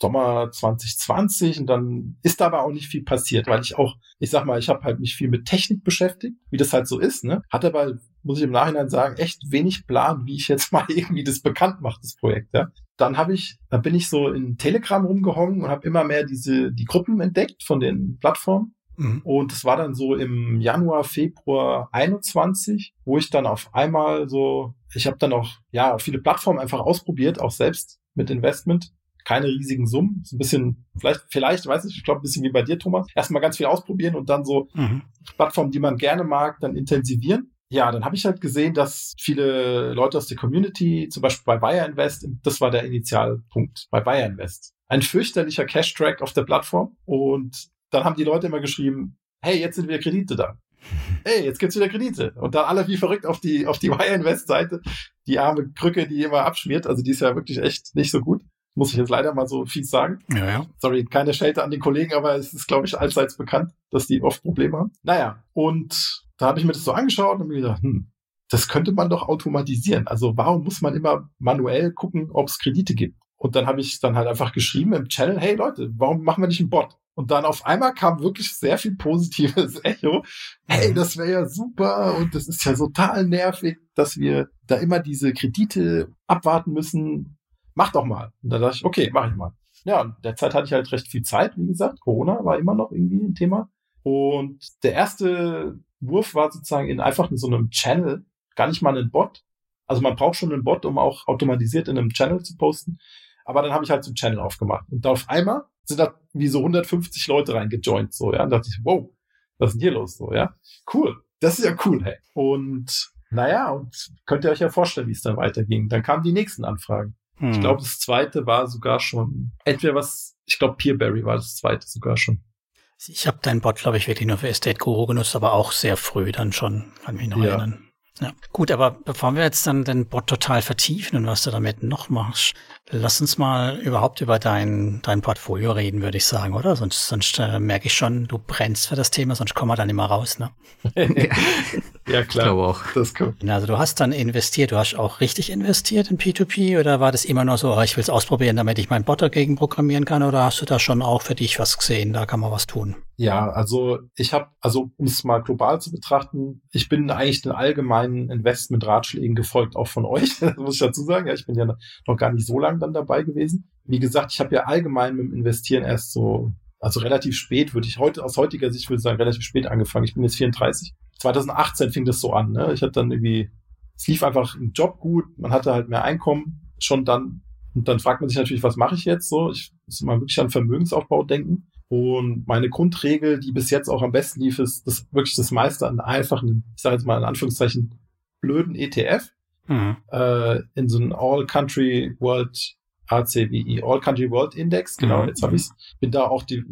Sommer 2020 und dann ist da aber auch nicht viel passiert, weil ich auch, ich sag mal, ich habe halt mich viel mit Technik beschäftigt, wie das halt so ist, ne? Hat aber, muss ich im Nachhinein sagen, echt wenig Plan, wie ich jetzt mal irgendwie das bekannt mache, das Projekt, ja. Dann habe ich, da bin ich so in Telegram rumgehongen und habe immer mehr diese die Gruppen entdeckt von den Plattformen Mhm. Und es war dann so im Januar, Februar 21, wo ich dann auf einmal so, ich habe dann auch ja viele Plattformen einfach ausprobiert, auch selbst mit Investment. Keine riesigen Summen, so ein bisschen, vielleicht, vielleicht, weiß ich, ich glaube, ein bisschen wie bei dir, Thomas. Erstmal ganz viel ausprobieren und dann so mhm. Plattformen, die man gerne mag, dann intensivieren. Ja, dann habe ich halt gesehen, dass viele Leute aus der Community, zum Beispiel bei Bayer Invest, das war der Initialpunkt bei Bayer Invest, ein fürchterlicher Cash-Track auf der Plattform und dann haben die Leute immer geschrieben, hey, jetzt sind wieder Kredite da. Hey, jetzt gibt's wieder Kredite. Und dann alle wie verrückt auf die, auf die Wire Invest Seite. Die arme Krücke, die immer abschmiert. Also die ist ja wirklich echt nicht so gut. Muss ich jetzt leider mal so fies sagen. Ja, ja. Sorry, keine Schelte an den Kollegen, aber es ist, glaube ich, allseits bekannt, dass die oft Probleme haben. Naja, und da habe ich mir das so angeschaut und mir gedacht, hm, das könnte man doch automatisieren. Also warum muss man immer manuell gucken, ob es Kredite gibt? Und dann habe ich dann halt einfach geschrieben im Channel, hey Leute, warum machen wir nicht einen Bot? Und dann auf einmal kam wirklich sehr viel positives Echo. Hey, das wäre ja super und das ist ja total nervig, dass wir da immer diese Kredite abwarten müssen. Mach doch mal. Und dann dachte ich, okay, mach ich mal. Ja, und derzeit hatte ich halt recht viel Zeit, wie gesagt. Corona war immer noch irgendwie ein Thema. Und der erste Wurf war sozusagen in einfach in so einem Channel, gar nicht mal einen Bot. Also man braucht schon einen Bot, um auch automatisiert in einem Channel zu posten. Aber dann habe ich halt so einen Channel aufgemacht. Und da auf einmal sind da wie so 150 Leute reingejoint, so, ja. Und dachte ich, wow, was ist denn hier los, so, ja. Cool. Das ist ja cool, hey. Und, naja, und könnt ihr euch ja vorstellen, wie es dann weiterging. Dann kamen die nächsten Anfragen. Hm. Ich glaube, das zweite war sogar schon, entweder was, ich glaube, Peerberry war das zweite sogar schon. Ich habe deinen Bot, glaube ich, wirklich nur für Estate Guru genutzt, aber auch sehr früh dann schon, kann mich noch ja. erinnern. Ja, gut, aber bevor wir jetzt dann den Bot total vertiefen und was du damit noch machst, lass uns mal überhaupt über dein, dein Portfolio reden, würde ich sagen, oder? Sonst, sonst äh, merke ich schon, du brennst für das Thema, sonst kommen wir dann immer raus, ne? ja, klar. Ich glaube auch. Das kommt. Also du hast dann investiert, du hast auch richtig investiert in P2P oder war das immer nur so, oh, ich will es ausprobieren, damit ich meinen Bot dagegen programmieren kann oder hast du da schon auch für dich was gesehen, da kann man was tun? Ja, also ich habe, also um es mal global zu betrachten, ich bin eigentlich den allgemeinen Investment-Ratschlägen gefolgt, auch von euch, das muss ich dazu sagen. Ja, ich bin ja noch gar nicht so lange dann dabei gewesen. Wie gesagt, ich habe ja allgemein mit dem Investieren erst so, also relativ spät, würde ich heute, aus heutiger Sicht würde ich sagen, relativ spät angefangen. Ich bin jetzt 34. 2018 fing das so an, ne? Ich hatte dann irgendwie, es lief einfach im Job gut, man hatte halt mehr Einkommen, schon dann, und dann fragt man sich natürlich, was mache ich jetzt so? Ich muss mal wirklich an Vermögensaufbau denken. Und meine Grundregel, die bis jetzt auch am besten lief, ist das wirklich das meiste an einfachen, ich sage jetzt mal in Anführungszeichen, blöden ETF mhm. äh, in so einem All Country World ACWI, All Country World Index, genau, mhm. jetzt habe ich's. Bin da auch die,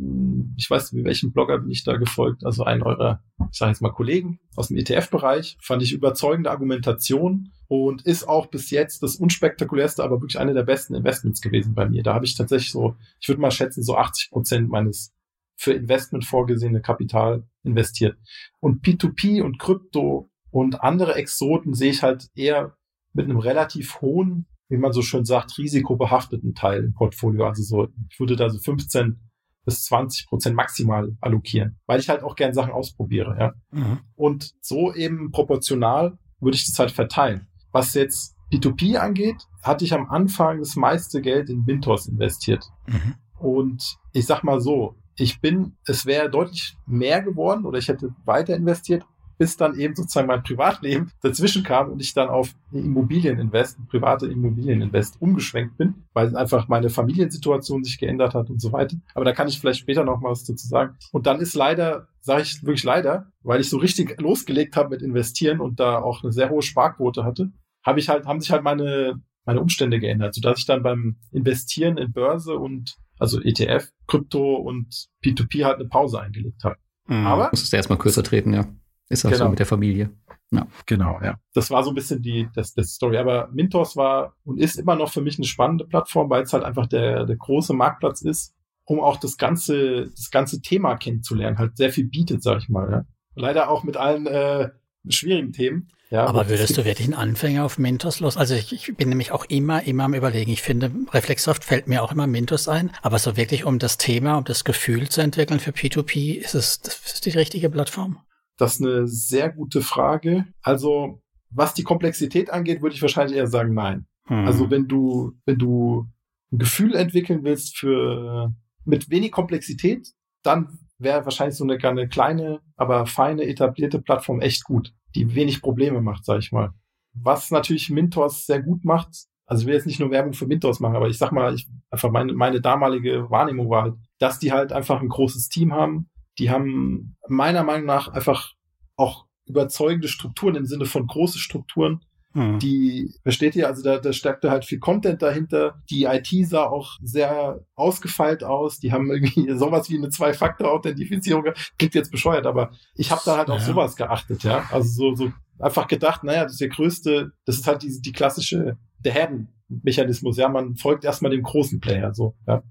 ich weiß nicht, welchen Blogger bin ich da gefolgt, also einen eurer, ich sage jetzt mal Kollegen aus dem ETF-Bereich, fand ich überzeugende Argumentation und ist auch bis jetzt das unspektakulärste, aber wirklich eine der besten Investments gewesen bei mir. Da habe ich tatsächlich so, ich würde mal schätzen, so 80 Prozent meines für Investment vorgesehene Kapital investiert. Und P2P und Krypto und andere Exoten sehe ich halt eher mit einem relativ hohen, wie man so schön sagt, risikobehafteten Teil im Portfolio. Also so, ich würde da so 15 bis 20 Prozent maximal allokieren, weil ich halt auch gern Sachen ausprobiere, ja. Mhm. Und so eben proportional würde ich das halt verteilen. Was jetzt P2P angeht, hatte ich am Anfang das meiste Geld in Mintos investiert. Mhm. Und ich sag mal so, ich bin, es wäre deutlich mehr geworden oder ich hätte weiter investiert, bis dann eben sozusagen mein Privatleben dazwischen kam und ich dann auf Immobilieninvest, private Immobilieninvest umgeschwenkt bin, weil einfach meine Familiensituation sich geändert hat und so weiter. Aber da kann ich vielleicht später noch mal was dazu sagen. Und dann ist leider, sage ich wirklich leider, weil ich so richtig losgelegt habe mit Investieren und da auch eine sehr hohe Sparquote hatte, habe ich halt, haben sich halt meine, meine Umstände geändert, sodass ich dann beim Investieren in Börse und also ETF, Krypto und P2P halt eine Pause eingelegt habe. Mhm. Aber. Musstest du erstmal kürzer treten, ja. Ist auch genau. so mit der Familie. Ja. Genau, ja. Das war so ein bisschen die das, das Story. Aber Mintos war und ist immer noch für mich eine spannende Plattform, weil es halt einfach der, der große Marktplatz ist, um auch das ganze, das ganze Thema kennenzulernen. Halt sehr viel bietet, sag ich mal. Ja. Leider auch mit allen äh, schwierigen Themen. Ja, aber würdest du wirklich einen Anfänger auf Mintos los? Also ich, ich, bin nämlich auch immer, immer am überlegen. Ich finde, Reflexsoft fällt mir auch immer Mintos ein, aber so wirklich um das Thema, um das Gefühl zu entwickeln für P2P, ist es ist die richtige Plattform? Das ist eine sehr gute Frage. Also was die Komplexität angeht, würde ich wahrscheinlich eher sagen, nein. Hm. Also wenn du, wenn du ein Gefühl entwickeln willst für mit wenig Komplexität, dann wäre wahrscheinlich so eine, eine kleine, aber feine, etablierte Plattform echt gut, die wenig Probleme macht, sag ich mal. Was natürlich Mintos sehr gut macht, also ich will jetzt nicht nur Werbung für Mintos machen, aber ich sag mal, ich, einfach meine, meine damalige Wahrnehmung war halt, dass die halt einfach ein großes Team haben. Die haben meiner Meinung nach einfach auch überzeugende Strukturen im Sinne von große Strukturen, Mhm. Die, versteht ihr, also da, da steckte halt viel Content dahinter. Die IT sah auch sehr ausgefeilt aus. Die haben irgendwie sowas wie eine Zwei-Faktor-Authentifizierung. Klingt jetzt bescheuert, aber ich habe da halt auf sowas geachtet, ja. Also so, so einfach gedacht, naja, das ist der größte, das ist halt die, die klassische, der Herdenmechanismus, ja. Man folgt erstmal dem großen Player, so, ja.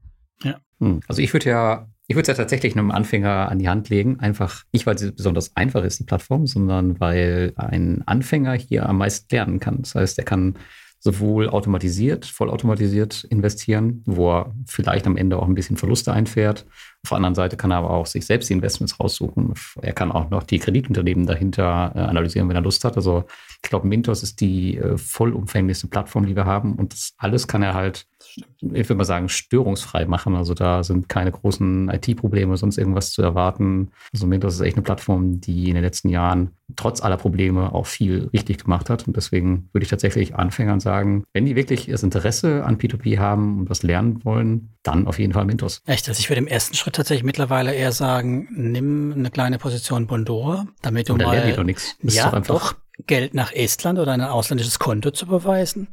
Ja. Hm. Also ich würde ja ich würde es ja tatsächlich einem Anfänger an die Hand legen. Einfach nicht, weil sie besonders einfach ist, die Plattform, sondern weil ein Anfänger hier am meisten lernen kann. Das heißt, er kann sowohl automatisiert, vollautomatisiert investieren, wo er vielleicht am Ende auch ein bisschen Verluste einfährt. Auf der anderen Seite kann er aber auch sich selbst die Investments raussuchen. Er kann auch noch die Kreditenternehmen dahinter äh, analysieren, wenn er Lust hat. Also ich glaube, Mintos ist die äh, vollumfänglichste Plattform, die wir haben. Und das alles kann er halt ich würde mal sagen, störungsfrei machen. Also da sind keine großen IT-Probleme, sonst irgendwas zu erwarten. Also Windows ist echt eine Plattform, die in den letzten Jahren trotz aller Probleme auch viel richtig gemacht hat. Und deswegen würde ich tatsächlich Anfängern sagen, wenn die wirklich das Interesse an P2P haben und was lernen wollen, dann auf jeden Fall Windows. Echt? Also ich würde im ersten Schritt tatsächlich mittlerweile eher sagen, nimm eine kleine Position Bondora, damit du mal... Da die doch nichts. Ja, doch Geld nach Estland oder ein ausländisches Konto zu beweisen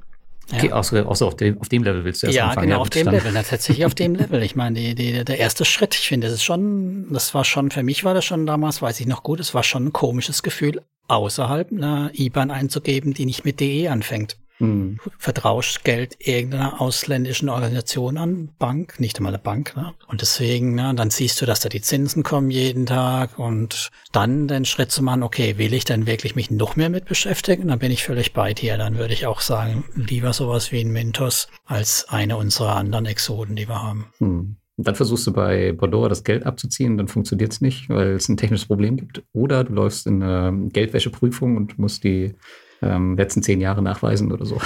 Okay, ja. außer, außer auf, dem, auf dem Level willst du erst ja, anfangen. Genau, ja, genau, auf dem. Level, na, tatsächlich auf dem Level. Ich meine, die, die, der erste Schritt, ich finde, das ist schon, das war schon, für mich war das schon damals, weiß ich noch gut, es war schon ein komisches Gefühl, außerhalb einer IBAN einzugeben, die nicht mit DE anfängt. Hm. Vertraust Geld irgendeiner ausländischen Organisation an, Bank, nicht einmal eine Bank. Ne? Und deswegen, ne, dann siehst du, dass da die Zinsen kommen jeden Tag und dann den Schritt zu machen, okay, will ich denn wirklich mich noch mehr mit beschäftigen? Dann bin ich völlig bei dir. Dann würde ich auch sagen, lieber sowas wie ein Mentos als eine unserer anderen Exoden, die wir haben. Hm. Dann versuchst du bei Bordeaux das Geld abzuziehen, dann funktioniert es nicht, weil es ein technisches Problem gibt. Oder du läufst in eine Geldwäscheprüfung und musst die ähm, letzten zehn Jahre nachweisen oder so.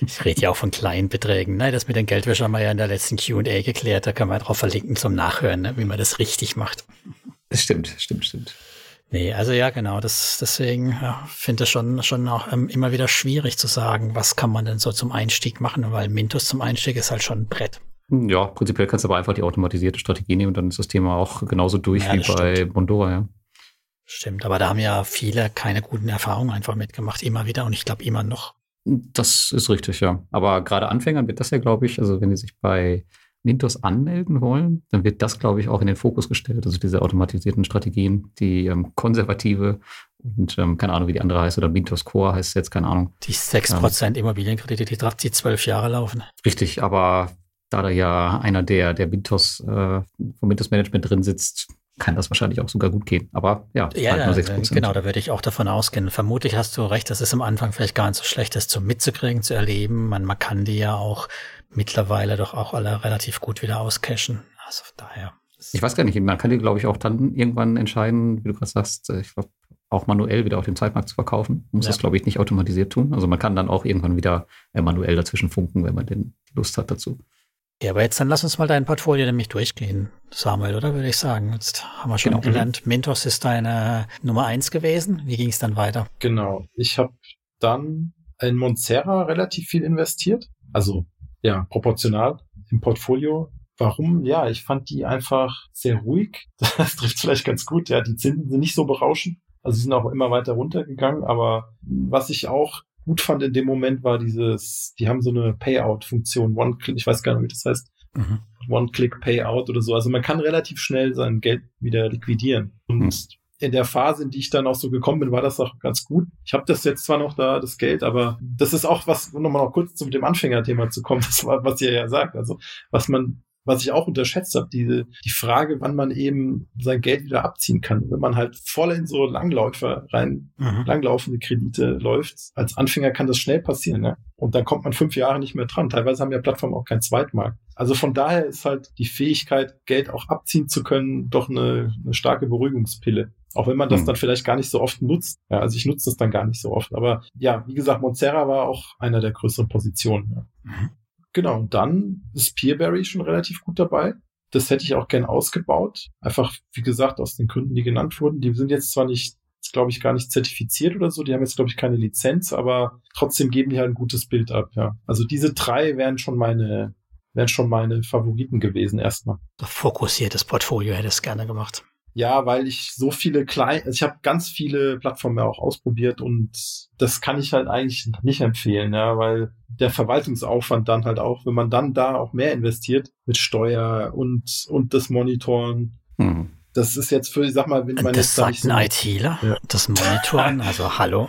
Ich rede ja auch von kleinen Beträgen. Ne? Das mit den Geldwäschern haben wir ja in der letzten Q&A geklärt. Da kann man drauf verlinken zum Nachhören, ne? wie man das richtig macht. Das stimmt, stimmt, stimmt. Nee, also ja, genau. Das, deswegen ja, finde ich schon, schon auch ähm, immer wieder schwierig zu sagen, was kann man denn so zum Einstieg machen, weil Mintos zum Einstieg ist halt schon ein Brett. Ja, prinzipiell kannst du aber einfach die automatisierte Strategie nehmen und dann ist das Thema auch genauso durch ja, wie bei stimmt. Bondora, ja. Stimmt, aber da haben ja viele keine guten Erfahrungen einfach mitgemacht, immer wieder und ich glaube immer noch. Das ist richtig, ja. Aber gerade Anfängern wird das ja, glaube ich, also wenn sie sich bei Mintos anmelden wollen, dann wird das, glaube ich, auch in den Fokus gestellt. Also diese automatisierten Strategien, die ähm, konservative und ähm, keine Ahnung, wie die andere heißt, oder Mintos Core heißt jetzt, keine Ahnung. Die 6% ähm, Immobilienkredite, die, die zwölf Jahre laufen. Richtig, aber da da ja einer der, der Mintos, äh, vom Mintos Management drin sitzt, kann das wahrscheinlich auch sogar gut gehen. Aber ja, ja halt nur 6%. genau, da würde ich auch davon ausgehen. Vermutlich hast du recht, das ist am Anfang vielleicht gar nicht so schlecht, das zu mitzukriegen, zu erleben. Man, man kann die ja auch mittlerweile doch auch alle relativ gut wieder auscashen. Also daher. Ich weiß gar nicht, man kann die, glaube ich, auch dann irgendwann entscheiden, wie du gerade sagst, äh, ich glaube, auch manuell wieder auf dem Zeitmarkt zu verkaufen. Man muss ja. das, glaube ich, nicht automatisiert tun. Also man kann dann auch irgendwann wieder äh, manuell dazwischen funken, wenn man denn Lust hat dazu. Ja, aber jetzt dann lass uns mal dein Portfolio nämlich durchgehen, Samuel, oder würde ich sagen. Jetzt haben wir schon genau. gelernt, Mentos ist deine Nummer eins gewesen. Wie ging es dann weiter? Genau. Ich habe dann in Montserra relativ viel investiert. Also ja, proportional im Portfolio. Warum? Ja, ich fand die einfach sehr ruhig. Das trifft vielleicht ganz gut. Ja, die Zinsen sind nicht so berauschend. Also sie sind auch immer weiter runtergegangen. Aber was ich auch gut fand in dem Moment war dieses, die haben so eine Payout-Funktion, One-Click, ich weiß gar nicht, wie das heißt. Mhm. One-Click-Payout oder so. Also man kann relativ schnell sein Geld wieder liquidieren. Und mhm. in der Phase, in die ich dann auch so gekommen bin, war das auch ganz gut. Ich habe das jetzt zwar noch da, das Geld, aber das ist auch was, um nochmal noch kurz zu dem Anfängerthema zu kommen, das war, was ihr ja sagt. Also was man was ich auch unterschätzt habe, diese, die Frage, wann man eben sein Geld wieder abziehen kann. Wenn man halt voll in so Langläufer rein, mhm. langlaufende Kredite läuft, als Anfänger kann das schnell passieren, ne? Und dann kommt man fünf Jahre nicht mehr dran. Teilweise haben ja Plattformen auch keinen Zweitmarkt. Also von daher ist halt die Fähigkeit, Geld auch abziehen zu können, doch eine, eine starke Beruhigungspille. Auch wenn man das mhm. dann vielleicht gar nicht so oft nutzt. Ja, also ich nutze das dann gar nicht so oft. Aber ja, wie gesagt, Monserra war auch einer der größeren Positionen. Ja. Mhm. Genau, und dann ist Peerberry schon relativ gut dabei. Das hätte ich auch gern ausgebaut. Einfach, wie gesagt, aus den Gründen, die genannt wurden. Die sind jetzt zwar nicht, glaube ich, gar nicht zertifiziert oder so. Die haben jetzt, glaube ich, keine Lizenz, aber trotzdem geben die halt ein gutes Bild ab, ja. Also diese drei wären schon meine, wären schon meine Favoriten gewesen erstmal. Fokussiertes Portfolio hätte es gerne gemacht. Ja, weil ich so viele kleine, also ich habe ganz viele Plattformen auch ausprobiert und das kann ich halt eigentlich nicht empfehlen, ja, weil der Verwaltungsaufwand dann halt auch, wenn man dann da auch mehr investiert mit Steuer und und das Monitoren, hm. das ist jetzt für, ich sag mal, wenn man das jetzt sagt ein ITler, ja. das Monitoren, also hallo.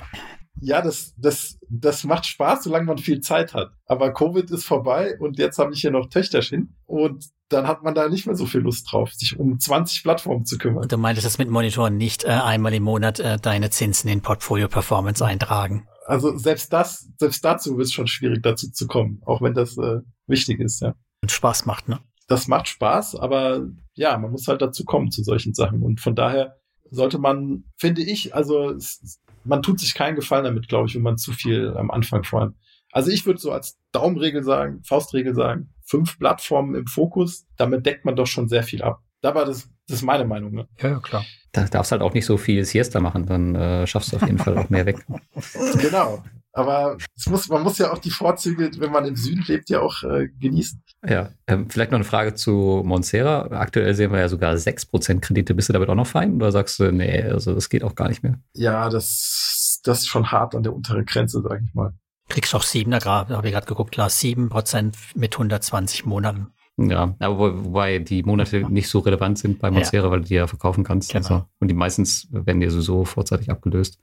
Ja, das, das, das macht Spaß, solange man viel Zeit hat. Aber Covid ist vorbei und jetzt habe ich hier noch Töchterchen und dann hat man da nicht mehr so viel Lust drauf, sich um 20 Plattformen zu kümmern. Und du meintest das mit Monitoren nicht äh, einmal im Monat äh, deine Zinsen in Portfolio Performance eintragen. Also selbst das, selbst dazu wird es schon schwierig, dazu zu kommen, auch wenn das äh, wichtig ist, ja. Und Spaß macht, ne? Das macht Spaß, aber ja, man muss halt dazu kommen zu solchen Sachen. Und von daher sollte man, finde ich, also man tut sich keinen Gefallen damit, glaube ich, wenn man zu viel am Anfang vor allem. Also ich würde so als Daumenregel sagen, Faustregel sagen, fünf Plattformen im Fokus, damit deckt man doch schon sehr viel ab. Da war das, das ist meine Meinung. Ne? Ja, ja, klar. Da darfst halt auch nicht so viel Siesta machen, dann äh, schaffst du auf jeden Fall auch mehr weg. Genau. Aber es muss, man muss ja auch die Vorzüge, wenn man im Süden lebt, ja auch äh, genießen. Ja, ähm, vielleicht noch eine Frage zu Monsera. Aktuell sehen wir ja sogar 6% Kredite. Bist du damit auch noch fein oder sagst du, nee, also das geht auch gar nicht mehr? Ja, das, das ist schon hart an der unteren Grenze, sag ich mal. Kriegst auch 7er gerade, habe ich gerade geguckt, klar, 7% mit 120 Monaten. Ja, aber wobei die Monate nicht so relevant sind bei Monsera, ja. weil du die ja verkaufen kannst. Genau. Also, und die meistens werden dir sowieso vorzeitig abgelöst.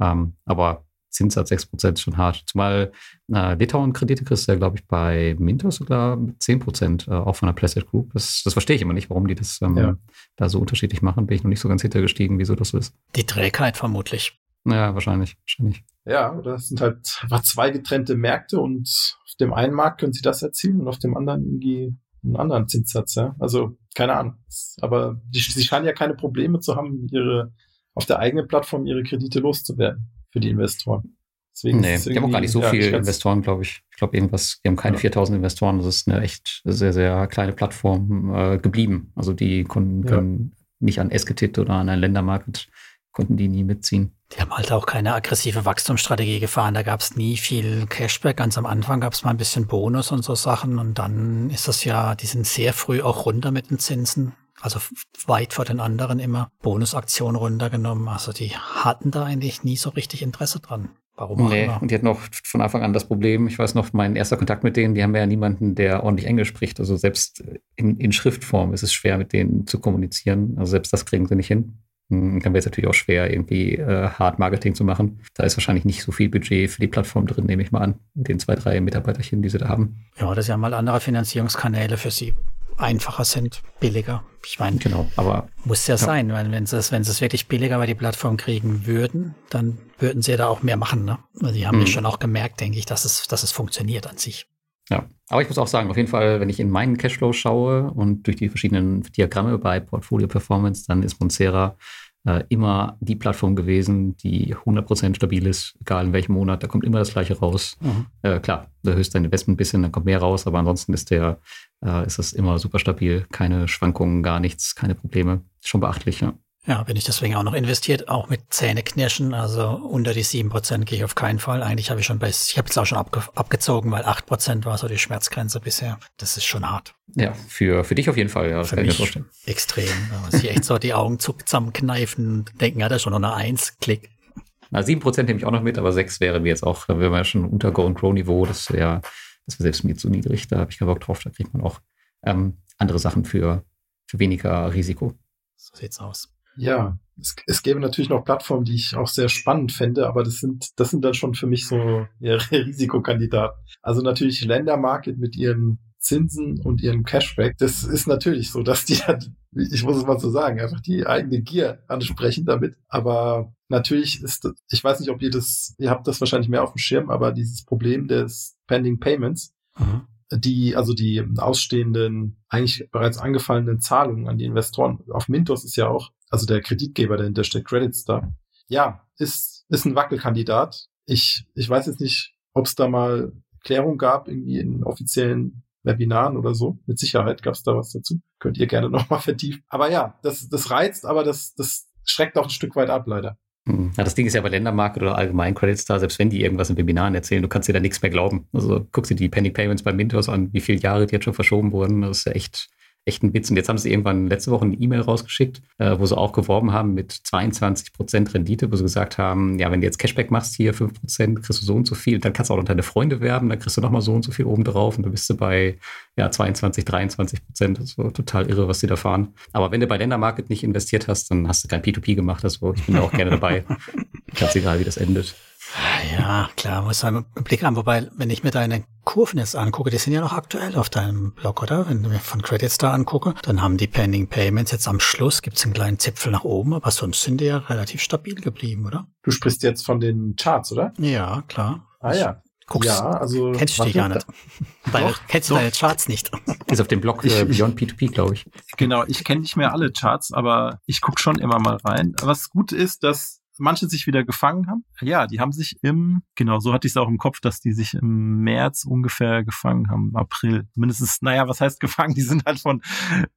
Ähm, aber Zinssatz 6% ist schon hart. Zumal äh, Litauen-Kredite kriegst du ja, glaube ich, bei Mintos sogar mit 10%, äh, auch von der Playset Group. Das, das verstehe ich immer nicht, warum die das ähm, ja. da so unterschiedlich machen. Bin ich noch nicht so ganz hintergestiegen, wieso das so ist. Die Trägheit vermutlich. Ja, wahrscheinlich, wahrscheinlich. Ja, das sind halt zwei getrennte Märkte und auf dem einen Markt können sie das erzielen und auf dem anderen irgendwie einen anderen Zinssatz, ja. Also, keine Ahnung. Aber die, sie scheinen ja keine Probleme zu haben, ihre, auf der eigenen Plattform ihre Kredite loszuwerden für die Investoren. Deswegen nee, die haben auch gar nicht so ja, viele Investoren, glaube ich. Ich glaube irgendwas, die haben keine ja. 4000 Investoren. Das ist eine echt sehr, sehr kleine Plattform äh, geblieben. Also die Kunden können ja. nicht an Esketit oder an einen Ländermarkt, konnten die nie mitziehen. Die haben halt auch keine aggressive Wachstumsstrategie gefahren. Da gab es nie viel Cashback. Ganz am Anfang gab es mal ein bisschen Bonus und so Sachen. Und dann ist das ja, die sind sehr früh auch runter mit den Zinsen also weit vor den anderen immer Bonusaktionen runtergenommen. Also die hatten da eigentlich nie so richtig Interesse dran. Warum auch nee. Und die hatten auch von Anfang an das Problem, ich weiß noch, mein erster Kontakt mit denen, die haben ja niemanden, der ordentlich Englisch spricht. Also selbst in, in Schriftform ist es schwer, mit denen zu kommunizieren. Also selbst das kriegen sie nicht hin. Hm, dann wäre es natürlich auch schwer, irgendwie äh, Hard Marketing zu machen. Da ist wahrscheinlich nicht so viel Budget für die Plattform drin, nehme ich mal an, mit den zwei, drei Mitarbeiterchen, die sie da haben. Ja, das sind ja mal andere Finanzierungskanäle für sie einfacher sind, billiger. Ich meine, genau, aber muss ja, ja. sein, weil wenn sie es, wenn sie es wirklich billiger bei die Plattform kriegen würden, dann würden sie da auch mehr machen. Ne? Also die haben mhm. ja schon auch gemerkt, denke ich, dass es, dass es funktioniert an sich. Ja, aber ich muss auch sagen, auf jeden Fall, wenn ich in meinen Cashflow schaue und durch die verschiedenen Diagramme bei Portfolio Performance, dann ist Monsera äh, immer die Plattform gewesen, die 100% stabil ist, egal in welchem Monat. Da kommt immer das Gleiche raus. Mhm. Äh, klar, du erhöhst dein Investment ein bisschen, dann kommt mehr raus, aber ansonsten ist der, äh, ist das immer super stabil. Keine Schwankungen, gar nichts, keine Probleme. Schon beachtlich, ja. Ja, bin ich deswegen auch noch investiert, auch mit Zähneknirschen. Also unter die sieben Prozent gehe ich auf keinen Fall. Eigentlich habe ich schon bei, ich habe jetzt auch schon abge, abgezogen, weil acht Prozent war so die Schmerzgrenze bisher. Das ist schon hart. Ja, für, für dich auf jeden Fall, ja. Für mich extrem. Da muss ich echt so die Augen zusammenkneifen und denken, ja, das ist schon noch eine Eins, Klick. Na, sieben Prozent nehme ich auch noch mit, aber sechs wäre mir jetzt auch, da wäre man ja schon unter Go and Grow Niveau. Das wäre, das wäre selbst mir zu niedrig. Da habe ich keinen Bock drauf. Da kriegt man auch ähm, andere Sachen für, für weniger Risiko. So sieht's aus. Ja, es, es gäbe natürlich noch Plattformen, die ich auch sehr spannend fände, aber das sind, das sind dann schon für mich so ja, Risikokandidaten. Also natürlich Ländermarket mit ihren Zinsen und ihren Cashback. Das ist natürlich so, dass die, ich muss es mal so sagen, einfach die eigene Gier ansprechen damit. Aber natürlich ist, ich weiß nicht, ob ihr das, ihr habt das wahrscheinlich mehr auf dem Schirm, aber dieses Problem des Pending Payments, mhm. die, also die ausstehenden, eigentlich bereits angefallenen Zahlungen an die Investoren auf Mintos ist ja auch, also der Kreditgeber, der hinter steckt, Credit Star. Ja, ist, ist ein Wackelkandidat. Ich, ich weiß jetzt nicht, ob es da mal Klärung gab, irgendwie in offiziellen Webinaren oder so. Mit Sicherheit gab es da was dazu. Könnt ihr gerne nochmal vertiefen. Aber ja, das, das reizt, aber das, das schreckt auch ein Stück weit ab, leider. Hm. Ja, das Ding ist ja bei Ländermarket oder allgemein Credit Star, selbst wenn die irgendwas in Webinaren erzählen, du kannst dir da nichts mehr glauben. Also guckst dir die Panic Payments bei Mintos an, wie viele Jahre die jetzt schon verschoben wurden. Das ist ja echt echt ein Witz. Und jetzt haben sie irgendwann letzte Woche eine E-Mail rausgeschickt, äh, wo sie auch geworben haben mit 22 Prozent Rendite, wo sie gesagt haben, ja, wenn du jetzt Cashback machst, hier 5 Prozent, kriegst du so und so viel. Dann kannst du auch noch deine Freunde werben, dann kriegst du nochmal so und so viel oben drauf und du bist du bei ja, 22, 23 Prozent. Das ist total irre, was sie da fahren. Aber wenn du bei Ländermarket nicht investiert hast, dann hast du kein P2P gemacht. Also ich bin da auch gerne dabei. Ganz egal, wie das endet. Ja, klar, muss man einen Blick haben. Wobei, wenn ich mir deine Kurven jetzt angucke, die sind ja noch aktuell auf deinem Blog, oder? Wenn du mir von Credits da angucke, dann haben die Pending Payments jetzt am Schluss, gibt es einen kleinen Zipfel nach oben, aber sonst sind die ja relativ stabil geblieben, oder? Du sprichst jetzt von den Charts, oder? Ja, klar. Ah ja. Guckst, ja, also kennst du die gar nicht. Weil doch, kennst du deine Charts nicht. Ist auf dem Blog äh, Beyond P2P, glaube ich. Genau, ich kenne nicht mehr alle Charts, aber ich gucke schon immer mal rein. Was gut ist, dass manche sich wieder gefangen haben. Ja, die haben sich im, genau, so hatte ich es auch im Kopf, dass die sich im März ungefähr gefangen haben, April. Mindestens, naja, was heißt gefangen? Die sind halt von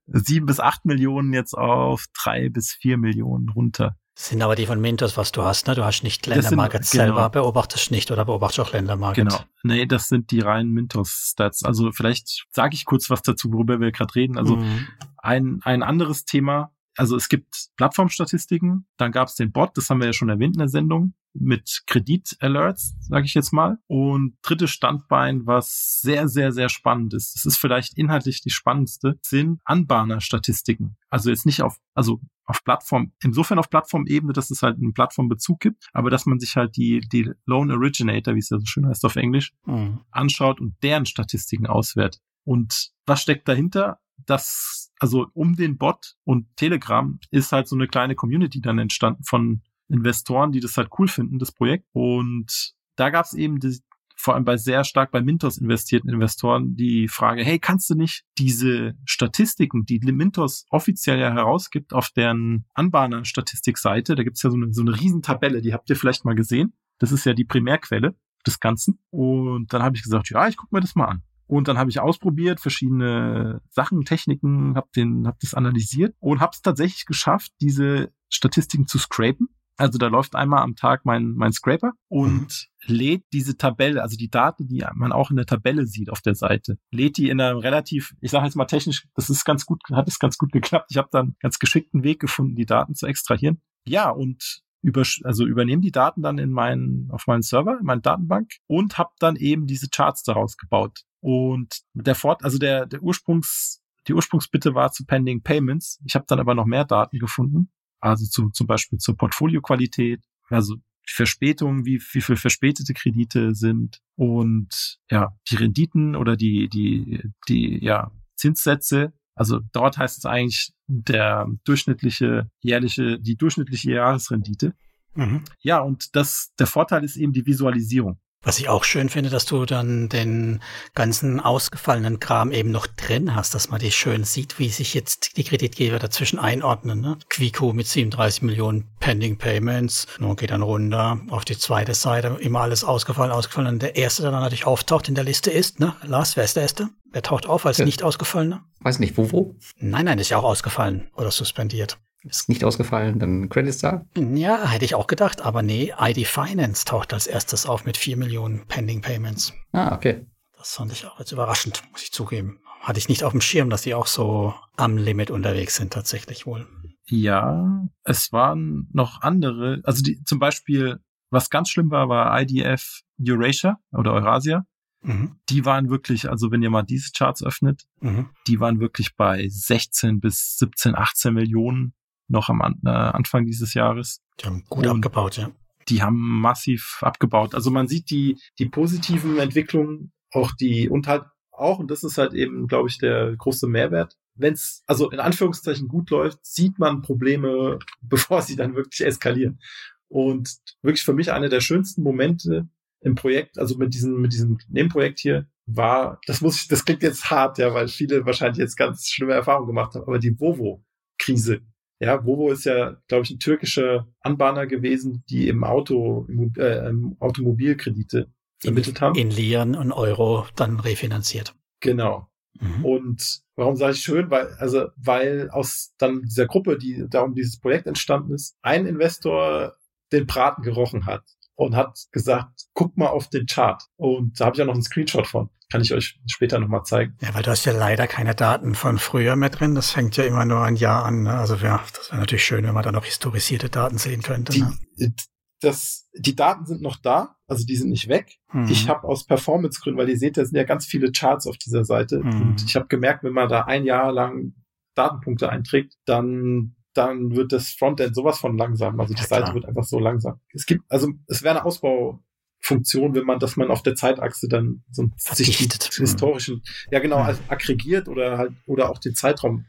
sieben bis acht Millionen jetzt auf drei bis vier Millionen runter. Das sind aber die von Mintos, was du hast, ne? Du hast nicht Ländermarket sind, selber, genau. beobachtest nicht oder beobachtest auch Ländermarket? Genau. Nee, das sind die reinen Mintos-Stats. Also vielleicht sage ich kurz was dazu, worüber wir gerade reden. Also mhm. ein, ein anderes Thema, also es gibt Plattformstatistiken, dann gab es den Bot, das haben wir ja schon erwähnt in der Sendung, mit Kredit-Alerts, sage ich jetzt mal. Und drittes Standbein, was sehr, sehr, sehr spannend ist, das ist vielleicht inhaltlich die spannendste, sind Anbahner-Statistiken. Also jetzt nicht auf, also auf Plattform, insofern auf Plattformebene, dass es halt einen Plattformbezug gibt, aber dass man sich halt die, die Loan Originator, wie es ja so schön heißt auf Englisch, mhm. anschaut und deren Statistiken auswertet. Und was steckt dahinter? Das, also um den Bot und Telegram ist halt so eine kleine Community dann entstanden von Investoren, die das halt cool finden, das Projekt. Und da gab es eben die, vor allem bei sehr stark bei Mintos investierten Investoren die Frage, hey, kannst du nicht diese Statistiken, die Mintos offiziell ja herausgibt auf deren Anbahner-Statistikseite, da gibt's ja so eine, so eine Riesentabelle, die habt ihr vielleicht mal gesehen. Das ist ja die Primärquelle des Ganzen. Und dann habe ich gesagt, ja, ich gucke mir das mal an. Und dann habe ich ausprobiert, verschiedene Sachen, Techniken, habe den, hab das analysiert und habe es tatsächlich geschafft, diese Statistiken zu scrapen. Also da läuft einmal am Tag mein, mein Scraper und mhm. lädt diese Tabelle, also die Daten, die man auch in der Tabelle sieht auf der Seite, lädt die in einem relativ, ich sage jetzt mal technisch, das ist ganz gut, hat es ganz gut geklappt. Ich habe dann ganz geschickten Weg gefunden, die Daten zu extrahieren. Ja, und über, also übernehme die Daten dann in meinen, auf meinen Server, in meine Datenbank und habe dann eben diese Charts daraus gebaut. Und der Fort, also der, der Ursprungs, die Ursprungsbitte war zu Pending Payments. Ich habe dann aber noch mehr Daten gefunden. Also zu, zum Beispiel zur Portfolioqualität, also Verspätungen, wie, wie viel verspätete Kredite sind und ja, die Renditen oder die, die, die, ja, Zinssätze. Also dort heißt es eigentlich der durchschnittliche jährliche, die durchschnittliche Jahresrendite. Mhm. Ja, und das, der Vorteil ist eben die Visualisierung. Was ich auch schön finde, dass du dann den ganzen ausgefallenen Kram eben noch drin hast, dass man die schön sieht, wie sich jetzt die Kreditgeber dazwischen einordnen. Ne? Quico mit 37 Millionen Pending Payments, nun geht dann runter auf die zweite Seite, immer alles ausgefallen, ausgefallen. Und der erste, der dann natürlich auftaucht in der Liste ist, ne? Lars, wer ist der erste? Wer taucht auf als ja. nicht ausgefallener? Weiß nicht, wo, wo? Nein, nein, ist ja auch ausgefallen oder suspendiert. Ist nicht ausgefallen, dann Credit Star? Ja, hätte ich auch gedacht, aber nee, ID Finance taucht als erstes auf mit 4 Millionen Pending Payments. Ah, okay. Das fand ich auch jetzt überraschend, muss ich zugeben. Hatte ich nicht auf dem Schirm, dass die auch so am Limit unterwegs sind, tatsächlich wohl. Ja, es waren noch andere, also die, zum Beispiel, was ganz schlimm war, war IDF Eurasia oder Eurasia. Mhm. Die waren wirklich, also wenn ihr mal diese Charts öffnet, mhm. die waren wirklich bei 16 bis 17, 18 Millionen noch am äh, Anfang dieses Jahres. Die haben gut und abgebaut, ja. Die haben massiv abgebaut. Also man sieht die, die positiven Entwicklungen, auch die und halt auch, und das ist halt eben, glaube ich, der große Mehrwert, wenn es also in Anführungszeichen gut läuft, sieht man Probleme, bevor sie dann wirklich eskalieren. Und wirklich für mich einer der schönsten Momente im Projekt, also mit diesem, mit diesem Nebenprojekt hier, war, das muss ich, das klingt jetzt hart, ja, weil viele wahrscheinlich jetzt ganz schlimme Erfahrungen gemacht haben, aber die Vovo-Krise. Ja, Vovo ist ja, glaube ich, ein türkischer Anbahner gewesen, die im Auto, im, äh, im Automobilkredite vermittelt haben. In Lieren und Euro dann refinanziert. Genau. Mhm. Und warum sage ich schön? Weil, also, weil aus dann dieser Gruppe, die darum dieses Projekt entstanden ist, ein Investor den Braten gerochen hat und hat gesagt, guck mal auf den Chart. Und da habe ich auch noch einen Screenshot von. Kann ich euch später nochmal zeigen. Ja, weil du hast ja leider keine Daten von früher mehr drin. Das fängt ja immer nur ein Jahr an. Ne? Also ja, das wäre natürlich schön, wenn man da noch historisierte Daten sehen könnte. Die, ne? das, die Daten sind noch da, also die sind nicht weg. Mhm. Ich habe aus Performance-Gründen, weil ihr seht, da sind ja ganz viele Charts auf dieser Seite. Mhm. Und ich habe gemerkt, wenn man da ein Jahr lang Datenpunkte einträgt, dann dann wird das Frontend sowas von langsam. Also die ja, Seite wird einfach so langsam. Es gibt, also es wäre eine Ausbaufunktion, wenn man, dass man auf der Zeitachse dann so sich die historischen, ja genau, ja. Also aggregiert oder halt, oder auch den Zeitraum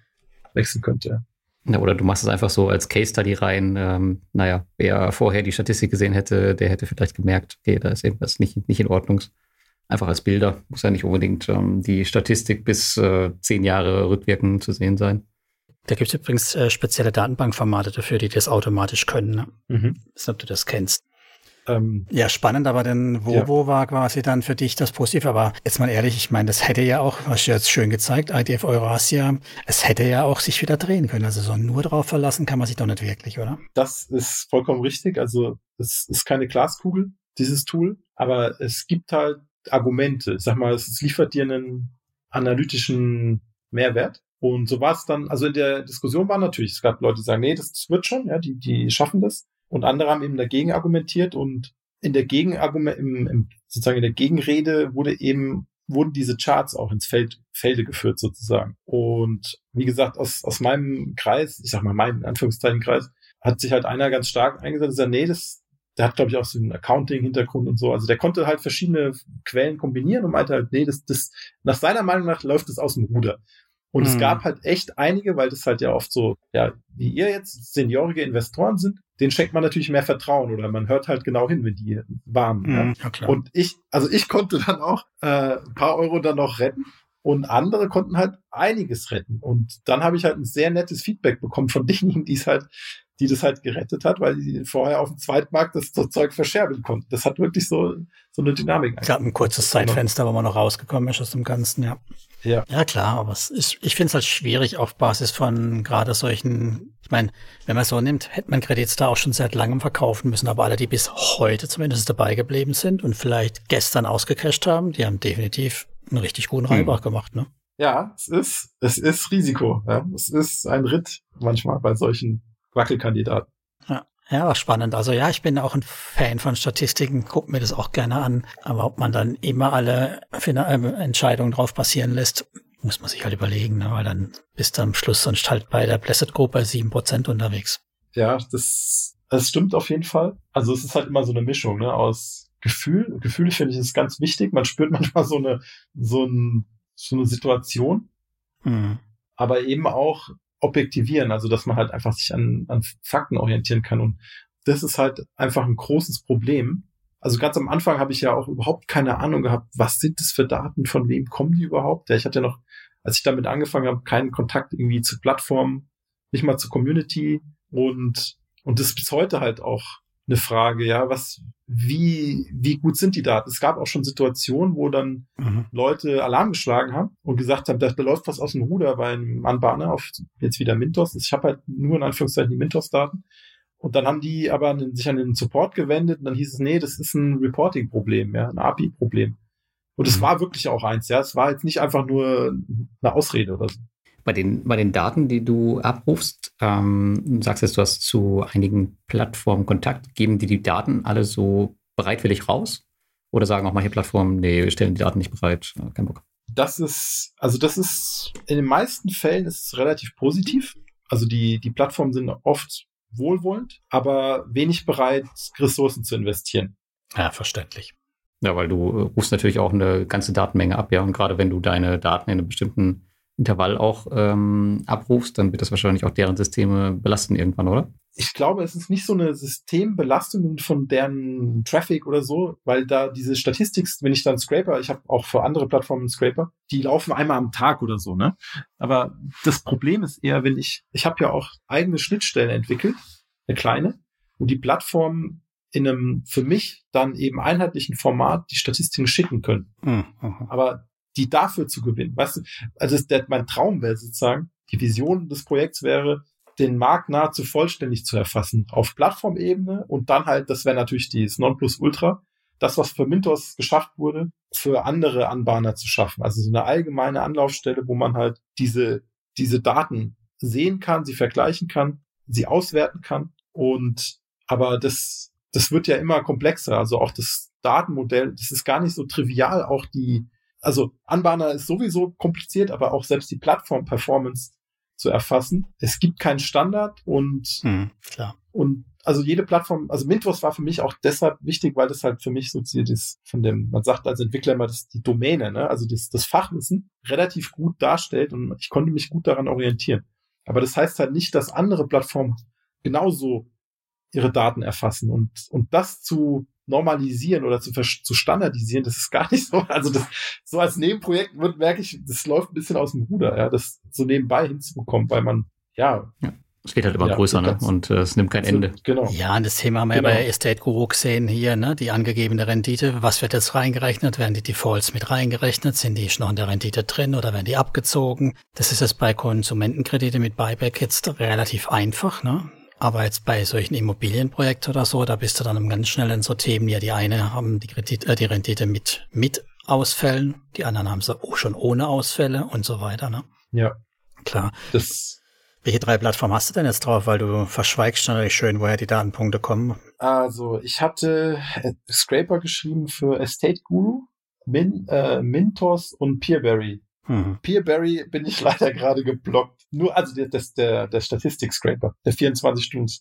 wechseln könnte. Ja, oder du machst es einfach so als Case Study rein. Ähm, naja, wer vorher die Statistik gesehen hätte, der hätte vielleicht gemerkt, okay, da ist irgendwas nicht, nicht in Ordnung. Einfach als Bilder. Muss ja nicht unbedingt ähm, die Statistik bis äh, zehn Jahre rückwirkend zu sehen sein. Da gibt es übrigens äh, spezielle Datenbankformate dafür, die das automatisch können. Ne? Mhm. Ich weiß nicht, ob du das kennst. Ähm, ja, spannend, aber dann Vovo ja. war quasi dann für dich das Positive. Aber jetzt mal ehrlich, ich meine, das hätte ja auch, hast du jetzt schön gezeigt, IDF Eurasia, es hätte ja auch sich wieder drehen können. Also so nur drauf verlassen kann man sich doch nicht wirklich, oder? Das ist vollkommen richtig. Also es ist keine Glaskugel, dieses Tool, aber es gibt halt Argumente. Ich sag mal, es liefert dir einen analytischen Mehrwert. Und so war es dann, also in der Diskussion war natürlich, es gab Leute, die sagen, nee, das wird schon, ja, die, die schaffen das. Und andere haben eben dagegen argumentiert und in der Gegenargument, im, im, sozusagen in der Gegenrede wurde eben, wurden diese Charts auch ins Feld, Felde geführt sozusagen. Und wie gesagt, aus, aus meinem Kreis, ich sag mal meinen Anführungszeichen Kreis, hat sich halt einer ganz stark eingesetzt und gesagt, nee, das, der hat, glaube ich, auch so einen Accounting-Hintergrund und so. Also der konnte halt verschiedene Quellen kombinieren und meinte halt, nee, das, das, nach seiner Meinung nach läuft das aus dem Ruder. Und mhm. es gab halt echt einige, weil das halt ja oft so, ja, wie ihr jetzt seniorige Investoren sind, denen schenkt man natürlich mehr Vertrauen oder man hört halt genau hin, wenn die waren. Mhm, ja. Ja, und ich, also ich konnte dann auch äh, ein paar Euro dann noch retten und andere konnten halt einiges retten. Und dann habe ich halt ein sehr nettes Feedback bekommen von denjenigen, die es halt die das halt gerettet hat, weil die vorher auf dem Zweitmarkt das Zeug verscherbeln konnten. Das hat wirklich so, so eine Dynamik. Es gab ein kurzes Zeitfenster, wo man noch rausgekommen ist aus dem Ganzen, ja. Ja, ja klar, aber es ist, ich finde es halt schwierig auf Basis von gerade solchen, ich meine, wenn man so nimmt, hätte man Kredits da auch schon seit langem verkaufen müssen, aber alle, die bis heute zumindest dabei geblieben sind und vielleicht gestern ausgecasht haben, die haben definitiv einen richtig guten hm. Reibach gemacht, ne? Ja, es ist, es ist Risiko. Ja. Es ist ein Ritt manchmal bei solchen Wackelkandidaten. Ja. Ja, war spannend. Also ja, ich bin auch ein Fan von Statistiken, guck mir das auch gerne an. Aber ob man dann immer alle äh, Entscheidungen drauf passieren lässt, muss man sich halt überlegen, ne? weil dann bist du am Schluss sonst halt bei der Blessed Group bei sieben Prozent unterwegs. Ja, das, das stimmt auf jeden Fall. Also es ist halt immer so eine Mischung ne? aus Gefühl. Gefühle finde ich ist ganz wichtig. Man spürt manchmal so eine, so, ein, so eine Situation. Mhm. Aber eben auch objektivieren, also dass man halt einfach sich an, an Fakten orientieren kann. Und das ist halt einfach ein großes Problem. Also ganz am Anfang habe ich ja auch überhaupt keine Ahnung gehabt, was sind das für Daten, von wem kommen die überhaupt? Ja, ich hatte ja noch, als ich damit angefangen habe, keinen Kontakt irgendwie zu Plattformen, nicht mal zur Community und und das bis heute halt auch eine Frage, ja, was, wie, wie gut sind die Daten? Es gab auch schon Situationen, wo dann mhm. Leute Alarm geschlagen haben und gesagt haben, da, da läuft was aus dem Ruder bei einem Anbahner auf jetzt wieder Mintos. Ich habe halt nur in Anführungszeichen die Mintos-Daten. Und dann haben die aber einen, sich an den Support gewendet und dann hieß es, nee, das ist ein Reporting-Problem, ja, ein API-Problem. Und es mhm. war wirklich auch eins, ja. Es war jetzt nicht einfach nur eine Ausrede oder so. Bei den, bei den Daten, die du abrufst, ähm, du sagst jetzt, du hast zu einigen Plattformen Kontakt. Geben die die Daten alle so bereitwillig raus? Oder sagen auch manche Plattformen, nee, wir stellen die Daten nicht bereit, kein Bock? Das ist, also das ist, in den meisten Fällen ist es relativ positiv. Also die, die Plattformen sind oft wohlwollend, aber wenig bereit, Ressourcen zu investieren. Ja, verständlich. Ja, weil du äh, rufst natürlich auch eine ganze Datenmenge ab, ja. Und gerade wenn du deine Daten in einem bestimmten Intervall auch ähm, abrufst, dann wird das wahrscheinlich auch deren Systeme belasten irgendwann, oder? Ich glaube, es ist nicht so eine Systembelastung von deren Traffic oder so, weil da diese Statistik, wenn ich dann Scraper, ich habe auch für andere Plattformen Scraper, die laufen einmal am Tag oder so, ne? Aber das Problem ist eher, wenn ich, ich habe ja auch eigene Schnittstellen entwickelt, eine kleine, wo die Plattformen in einem für mich dann eben einheitlichen Format die Statistiken schicken können. Mhm. Aber die dafür zu gewinnen. Weißt du, also das, der, mein Traum wäre sozusagen, die Vision des Projekts wäre, den Markt nahezu vollständig zu erfassen auf Plattformebene und dann halt, das wäre natürlich das Nonplusultra, das, was für Mintos geschafft wurde, für andere Anbahner zu schaffen. Also so eine allgemeine Anlaufstelle, wo man halt diese, diese Daten sehen kann, sie vergleichen kann, sie auswerten kann und aber das, das wird ja immer komplexer. Also auch das Datenmodell, das ist gar nicht so trivial, auch die, also Anbahner ist sowieso kompliziert, aber auch selbst die Plattform-Performance zu erfassen. Es gibt keinen Standard und, hm, klar. und also jede Plattform, also Mintos war für mich auch deshalb wichtig, weil das halt für mich so das von dem, man sagt als Entwickler immer, das die Domäne, ne? also das, das Fachwissen relativ gut darstellt und ich konnte mich gut daran orientieren. Aber das heißt halt nicht, dass andere Plattformen genauso ihre Daten erfassen und, und das zu normalisieren oder zu, zu standardisieren, das ist gar nicht so. Also das, so als Nebenprojekt wird, merke ich, das läuft ein bisschen aus dem Ruder, ja, das so nebenbei hinzubekommen, weil man, ja. ja. Es wird halt immer ja, größer, ne? Und äh, es nimmt kein so, Ende. Genau. Ja, und das Thema haben wir genau. ja bei Estate Guru gesehen hier, ne? Die angegebene Rendite. Was wird jetzt reingerechnet? Werden die Defaults mit reingerechnet? Sind die noch in der Rendite drin oder werden die abgezogen? Das ist jetzt bei Konsumentenkredite mit Buyback jetzt relativ einfach, ne? Aber jetzt bei solchen Immobilienprojekten oder so, da bist du dann ganz schnell in so Themen, ja, die eine haben die, Kredit, äh, die Rendite mit, mit Ausfällen, die anderen haben sie auch schon ohne Ausfälle und so weiter, ne? Ja. Klar. Das welche drei Plattformen hast du denn jetzt drauf? Weil du verschweigst natürlich schön, woher die Datenpunkte kommen. Also, ich hatte äh, Scraper geschrieben für Estate Guru, Min, äh, Mintos und Peerberry. Mhm. Peerberry bin ich leider gerade geblockt. Nur, also der, der, der, der Statistik-Scraper, der 24 Stunden.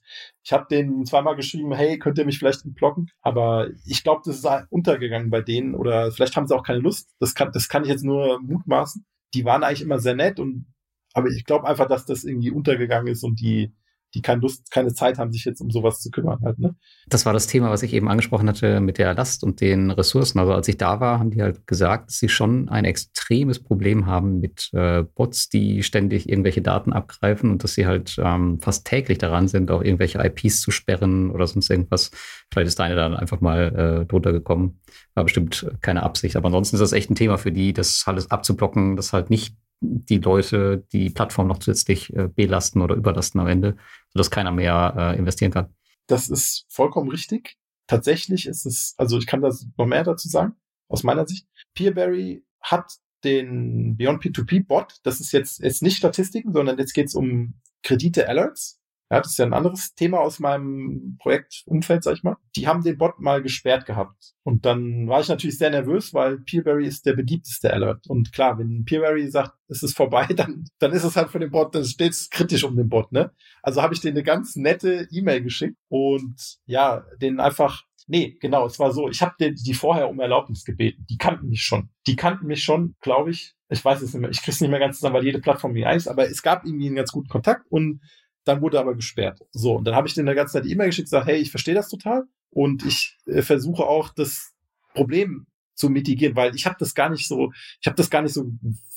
Ich habe den zweimal geschrieben, hey, könnt ihr mich vielleicht blocken? Aber ich glaube, das ist untergegangen bei denen oder vielleicht haben sie auch keine Lust. Das kann, das kann ich jetzt nur mutmaßen. Die waren eigentlich immer sehr nett und aber ich glaube einfach, dass das irgendwie untergegangen ist und die die keine Lust, keine Zeit haben, sich jetzt um sowas zu kümmern halt, ne? Das war das Thema, was ich eben angesprochen hatte mit der Last und den Ressourcen. Also als ich da war, haben die halt gesagt, dass sie schon ein extremes Problem haben mit äh, Bots, die ständig irgendwelche Daten abgreifen und dass sie halt ähm, fast täglich daran sind, auch irgendwelche IPs zu sperren oder sonst irgendwas. Vielleicht ist deine dann einfach mal äh, drunter gekommen. War bestimmt keine Absicht. Aber ansonsten ist das echt ein Thema für die, das alles abzublocken, das halt nicht die Leute die Plattform noch zusätzlich äh, belasten oder überlasten am Ende, sodass keiner mehr äh, investieren kann. Das ist vollkommen richtig. Tatsächlich ist es, also ich kann da noch mehr dazu sagen, aus meiner Sicht. Peerberry hat den Beyond P2P Bot, das ist jetzt, jetzt nicht Statistiken, sondern jetzt geht es um Kredite Alerts. Ja, das ist ja ein anderes Thema aus meinem Projektumfeld, sag ich mal. Die haben den Bot mal gesperrt gehabt. Und dann war ich natürlich sehr nervös, weil Peerberry ist der beliebteste Alert. Und klar, wenn Peerberry sagt, es ist vorbei, dann, dann ist es halt für den Bot, dann steht es kritisch um den Bot, ne? Also habe ich denen eine ganz nette E-Mail geschickt und ja, den einfach Nee, genau, es war so, ich habe die, die vorher um Erlaubnis gebeten. Die kannten mich schon. Die kannten mich schon, glaube ich. Ich weiß es nicht mehr, ich krieg's nicht mehr ganz zusammen, weil jede Plattform wie ist, aber es gab irgendwie einen ganz guten Kontakt und dann wurde er aber gesperrt. So, und dann habe ich denen eine ganze Zeit E-Mail geschickt, gesagt, hey, ich verstehe das total und ich äh, versuche auch das Problem zu mitigieren, weil ich habe das gar nicht so, ich habe das gar nicht so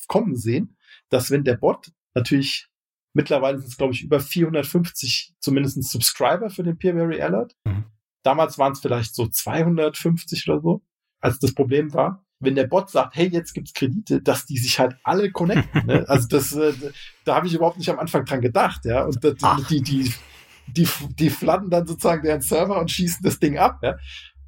kommen sehen, dass wenn der Bot natürlich mittlerweile sind es glaube ich über 450 zumindest Subscriber für den Peerberry Alert. Mhm. Damals waren es vielleicht so 250 oder so, als das Problem war wenn der Bot sagt, hey, jetzt gibt's Kredite, dass die sich halt alle connecten. Ne? Also das, äh, da habe ich überhaupt nicht am Anfang dran gedacht, ja. Und das, die, die, die, die flatten dann sozusagen deren Server und schießen das Ding ab, ja.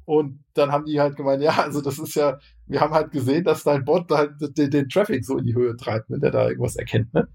Und dann haben die halt gemeint, ja, also das ist ja, wir haben halt gesehen, dass dein Bot halt den, den Traffic so in die Höhe treibt, wenn der da irgendwas erkennt, ne?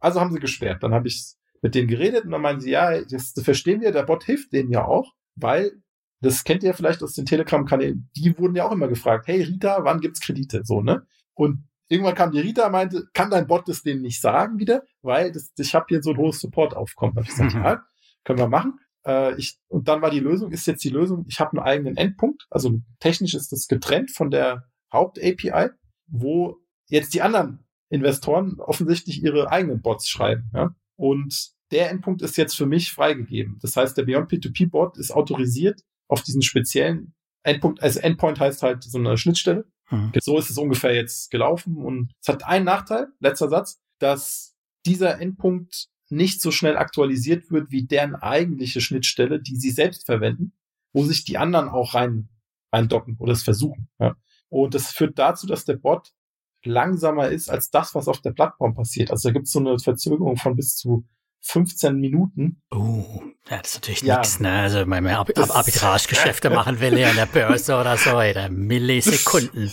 Also haben sie gesperrt. Dann habe ich mit denen geredet und dann meinen sie, ja, das verstehen wir, der Bot hilft denen ja auch, weil das kennt ihr vielleicht aus den Telegram-Kanälen, die wurden ja auch immer gefragt, hey Rita, wann gibt's Kredite? So, ne? Und irgendwann kam die Rita, meinte, kann dein Bot das denen nicht sagen wieder, weil das, ich habe hier so ein hohes Support-Aufkommen. Hab ich gesagt, mhm. ja, können wir machen. äh, ich, und dann war die Lösung, ist jetzt die Lösung, ich habe einen eigenen Endpunkt, also technisch ist das getrennt von der Haupt-API, wo jetzt die anderen Investoren offensichtlich ihre eigenen Bots schreiben. Ja? Und der Endpunkt ist jetzt für mich freigegeben. Das heißt, der Beyond P2P-Bot ist autorisiert auf diesen speziellen Endpunkt. Also Endpoint heißt halt so eine Schnittstelle. Mhm. So ist es ungefähr jetzt gelaufen. Und es hat einen Nachteil, letzter Satz, dass dieser Endpunkt nicht so schnell aktualisiert wird wie deren eigentliche Schnittstelle, die sie selbst verwenden, wo sich die anderen auch rein, reindocken oder es versuchen. Ja. Und das führt dazu, dass der Bot langsamer ist als das, was auf der Plattform passiert. Also da gibt es so eine Verzögerung von bis zu 15 Minuten. Oh, ja, das ist natürlich ja, nichts, ne? Also wenn man Ab Ab Arbitragegeschäfte machen will hier in der Börse oder so, da Millisekunden.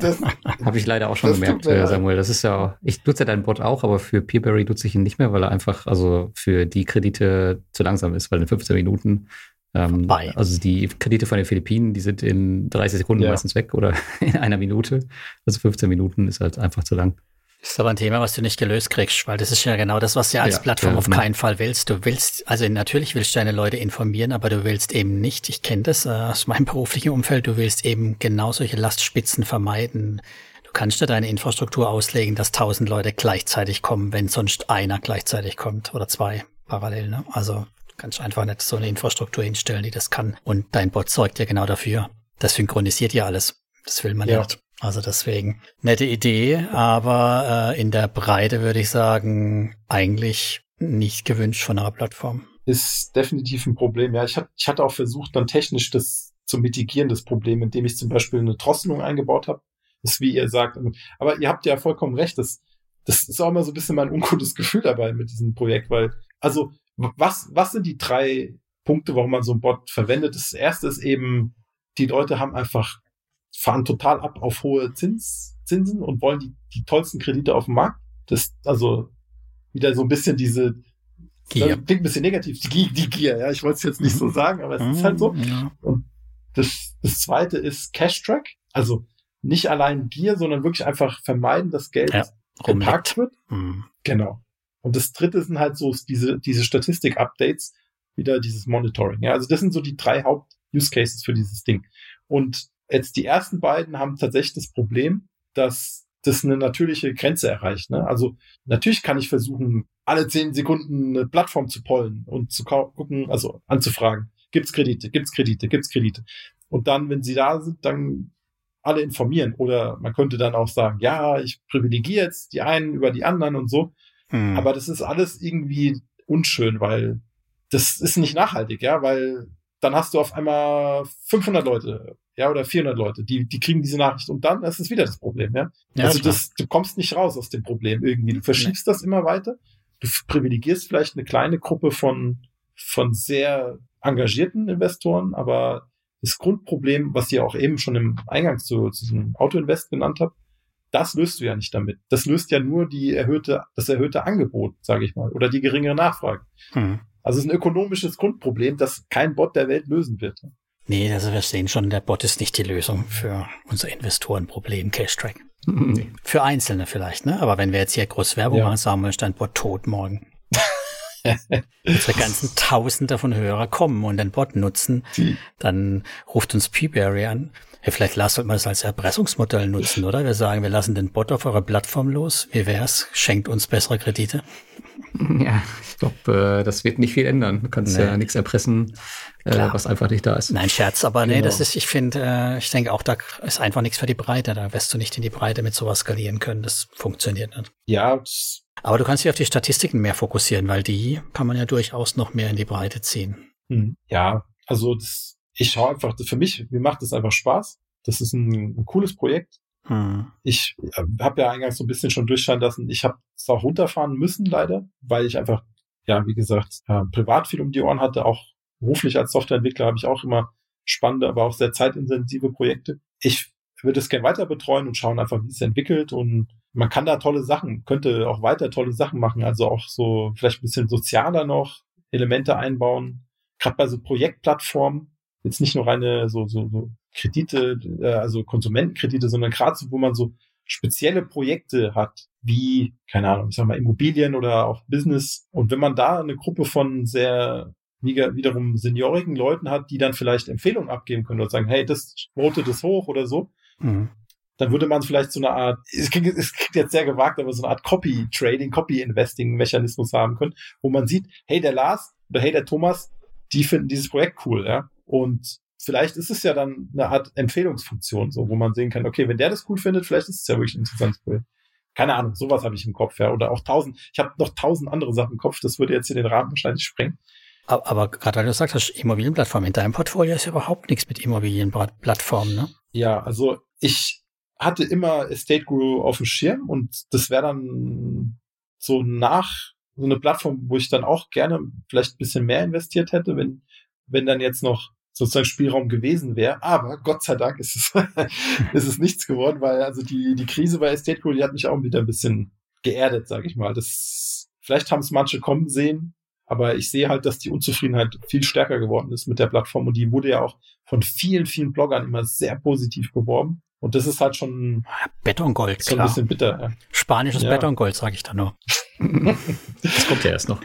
Das habe ich leider auch schon gemerkt, äh, Samuel. Das ist ja, ich nutze ja deinen Bot auch, aber für Peerberry nutze ich ihn nicht mehr, weil er einfach, also für die Kredite zu langsam ist, weil in 15 Minuten ähm, also die Kredite von den Philippinen, die sind in 30 Sekunden ja. meistens weg oder in einer Minute. Also 15 Minuten ist halt einfach zu lang. Das ist aber ein Thema, was du nicht gelöst kriegst, weil das ist ja genau das, was du als ja, Plattform ja, auf keinen Fall willst. Du willst, also natürlich willst du deine Leute informieren, aber du willst eben nicht, ich kenne das äh, aus meinem beruflichen Umfeld, du willst eben genau solche Lastspitzen vermeiden. Du kannst dir deine Infrastruktur auslegen, dass tausend Leute gleichzeitig kommen, wenn sonst einer gleichzeitig kommt oder zwei parallel. Ne? Also du kannst einfach nicht so eine Infrastruktur hinstellen, die das kann. Und dein Bot sorgt ja genau dafür. Das synchronisiert ja alles. Das will man ja. nicht. Also deswegen nette Idee, aber äh, in der Breite würde ich sagen, eigentlich nicht gewünscht von einer Plattform. Ist definitiv ein Problem. Ja, ich, hat, ich hatte auch versucht, dann technisch das zu mitigieren, das Problem, indem ich zum Beispiel eine Drosselung eingebaut habe. Das ist wie ihr sagt. Aber ihr habt ja vollkommen recht. Das, das ist auch immer so ein bisschen mein ungutes Gefühl dabei mit diesem Projekt, weil, also, was, was sind die drei Punkte, warum man so ein Bot verwendet? Das erste ist eben, die Leute haben einfach fahren total ab auf hohe Zins, Zinsen und wollen die, die tollsten Kredite auf dem Markt. Das, also, wieder so ein bisschen diese, Gier. klingt ein bisschen negativ, die, die Gier, ja, ich wollte es jetzt nicht so sagen, aber es mhm, ist halt so. Ja. Und das, das zweite ist Cash Track, also nicht allein Gier, sondern wirklich einfach vermeiden, dass Geld ja, geparkt wird. Mhm. Genau. Und das dritte sind halt so diese, diese Statistik-Updates, wieder dieses Monitoring. Ja, also das sind so die drei Haupt-Use-Cases für dieses Ding. Und Jetzt die ersten beiden haben tatsächlich das Problem, dass das eine natürliche Grenze erreicht. Ne? Also natürlich kann ich versuchen, alle zehn Sekunden eine Plattform zu pollen und zu gucken, also anzufragen, gibt's Kredite, gibt's Kredite, gibt's Kredite. Und dann, wenn sie da sind, dann alle informieren. Oder man könnte dann auch sagen, ja, ich privilegiere jetzt die einen über die anderen und so. Hm. Aber das ist alles irgendwie unschön, weil das ist nicht nachhaltig, ja, weil dann hast du auf einmal 500 Leute ja, oder 400 Leute, die, die kriegen diese Nachricht und dann ist es wieder das Problem, ja. ja also das, du kommst nicht raus aus dem Problem irgendwie. Du verschiebst nee. das immer weiter. Du privilegierst vielleicht eine kleine Gruppe von, von sehr engagierten Investoren, aber das Grundproblem, was ihr auch eben schon im Eingang zu, zu diesem Autoinvest genannt habt, das löst du ja nicht damit. Das löst ja nur die erhöhte, das erhöhte Angebot, sage ich mal, oder die geringere Nachfrage. Hm. Also es ist ein ökonomisches Grundproblem, das kein Bot der Welt lösen wird. Nee, also wir sehen schon, der Bot ist nicht die Lösung für unser Investorenproblem, Cash-Track. Nee. Für Einzelne vielleicht, ne? Aber wenn wir jetzt hier groß Werbung ja. machen, sagen wir, ist dein Bot tot morgen. Unsere ganzen Tausende von Hörer kommen und den Bot nutzen, Die. dann ruft uns Peaberry an. Ja, vielleicht lasst man das als Erpressungsmodell nutzen, oder? Wir sagen, wir lassen den Bot auf eurer Plattform los. Wie wär's? Schenkt uns bessere Kredite. Ja, ich glaube, äh, das wird nicht viel ändern. Du kannst nee. ja nichts erpressen, äh, was einfach nicht da ist. Nein, Scherz, aber genau. nee, das ist, ich finde, äh, ich denke auch, da ist einfach nichts für die Breite. Da wirst du nicht in die Breite mit sowas skalieren können. Das funktioniert nicht. Ja. Aber du kannst dich auf die Statistiken mehr fokussieren, weil die kann man ja durchaus noch mehr in die Breite ziehen. Hm. Ja, also das, ich schaue einfach, für mich, mir macht das einfach Spaß. Das ist ein, ein cooles Projekt. Hm. Ich äh, habe ja eingangs so ein bisschen schon durchscheinen lassen, ich habe es auch runterfahren müssen, leider, weil ich einfach, ja, wie gesagt, äh, privat viel um die Ohren hatte. Auch beruflich als Softwareentwickler habe ich auch immer spannende, aber auch sehr zeitintensive Projekte. Ich würde es gerne weiter betreuen und schauen einfach, wie es entwickelt und man kann da tolle Sachen, könnte auch weiter tolle Sachen machen, also auch so vielleicht ein bisschen sozialer noch Elemente einbauen. Gerade bei so Projektplattformen, jetzt nicht nur reine so, so, so Kredite, äh, also Konsumentenkredite, sondern gerade so, wo man so spezielle Projekte hat, wie, keine Ahnung, ich sag mal, Immobilien oder auch Business. Und wenn man da eine Gruppe von sehr wiederum seniorigen Leuten hat, die dann vielleicht Empfehlungen abgeben können und sagen, hey, das votet es hoch oder so. Mhm. Dann würde man vielleicht so eine Art, es klingt, es klingt jetzt sehr gewagt, aber so eine Art Copy-Trading, Copy-Investing-Mechanismus haben können, wo man sieht, hey, der Lars oder hey, der Thomas, die finden dieses Projekt cool, ja. Und vielleicht ist es ja dann eine Art Empfehlungsfunktion, so, wo man sehen kann, okay, wenn der das cool findet, vielleicht ist es ja wirklich ein interessantes Projekt. Keine Ahnung, sowas habe ich im Kopf, ja. Oder auch tausend, ich habe noch tausend andere Sachen im Kopf, das würde jetzt hier den Rahmen wahrscheinlich sprengen. Aber, aber gerade weil du sagst, hast Immobilienplattform, in deinem Portfolio ist überhaupt nichts mit Immobilienplattformen, ne? Ja, also ich hatte immer Estate Guru auf dem Schirm und das wäre dann so nach so eine Plattform, wo ich dann auch gerne vielleicht ein bisschen mehr investiert hätte, wenn, wenn dann jetzt noch sozusagen Spielraum gewesen wäre. Aber Gott sei Dank ist es, ist es nichts geworden, weil also die, die Krise bei Estate Guru, die hat mich auch wieder ein bisschen geerdet, sage ich mal. Das, vielleicht haben es manche kommen sehen, aber ich sehe halt, dass die Unzufriedenheit viel stärker geworden ist mit der Plattform und die wurde ja auch von vielen, vielen Bloggern immer sehr positiv beworben. Und das ist halt schon Betongold, so ein bisschen bitter. Ja. Spanisches ja. Betongold, sage ich da nur. das kommt ja erst noch.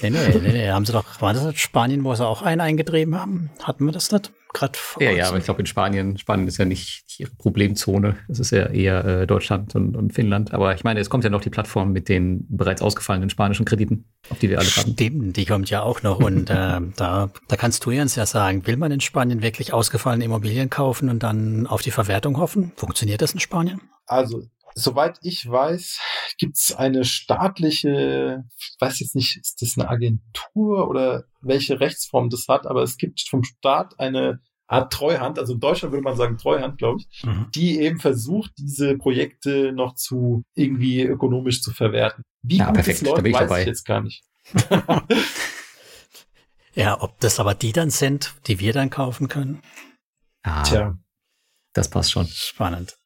Nee, nee, nee, nee, haben sie doch, war das nicht Spanien, wo sie auch einen eingetrieben haben? Hatten wir das nicht? Gerade ja, ja, aber ich glaube in Spanien, Spanien ist ja nicht ihre Problemzone. Das ist ja eher äh, Deutschland und, und Finnland. Aber ich meine, es kommt ja noch die Plattform mit den bereits ausgefallenen spanischen Krediten, auf die wir alle haben. Stimmt, die kommt ja auch noch. Und äh, da, da kannst du uns ja sagen, will man in Spanien wirklich ausgefallene Immobilien kaufen und dann auf die Verwertung hoffen? Funktioniert das in Spanien? Also soweit ich weiß, gibt's eine staatliche, ich weiß jetzt nicht, ist das eine Agentur oder welche Rechtsform das hat, aber es gibt vom Staat eine Art Treuhand, also in Deutschland würde man sagen Treuhand, glaube ich, mhm. die eben versucht, diese Projekte noch zu irgendwie ökonomisch zu verwerten. Wie ja, gut perfekt, das läuft, da weiß dabei. ich jetzt gar nicht. ja, ob das aber die dann sind, die wir dann kaufen können. Ah, Tja. Das passt schon. Spannend.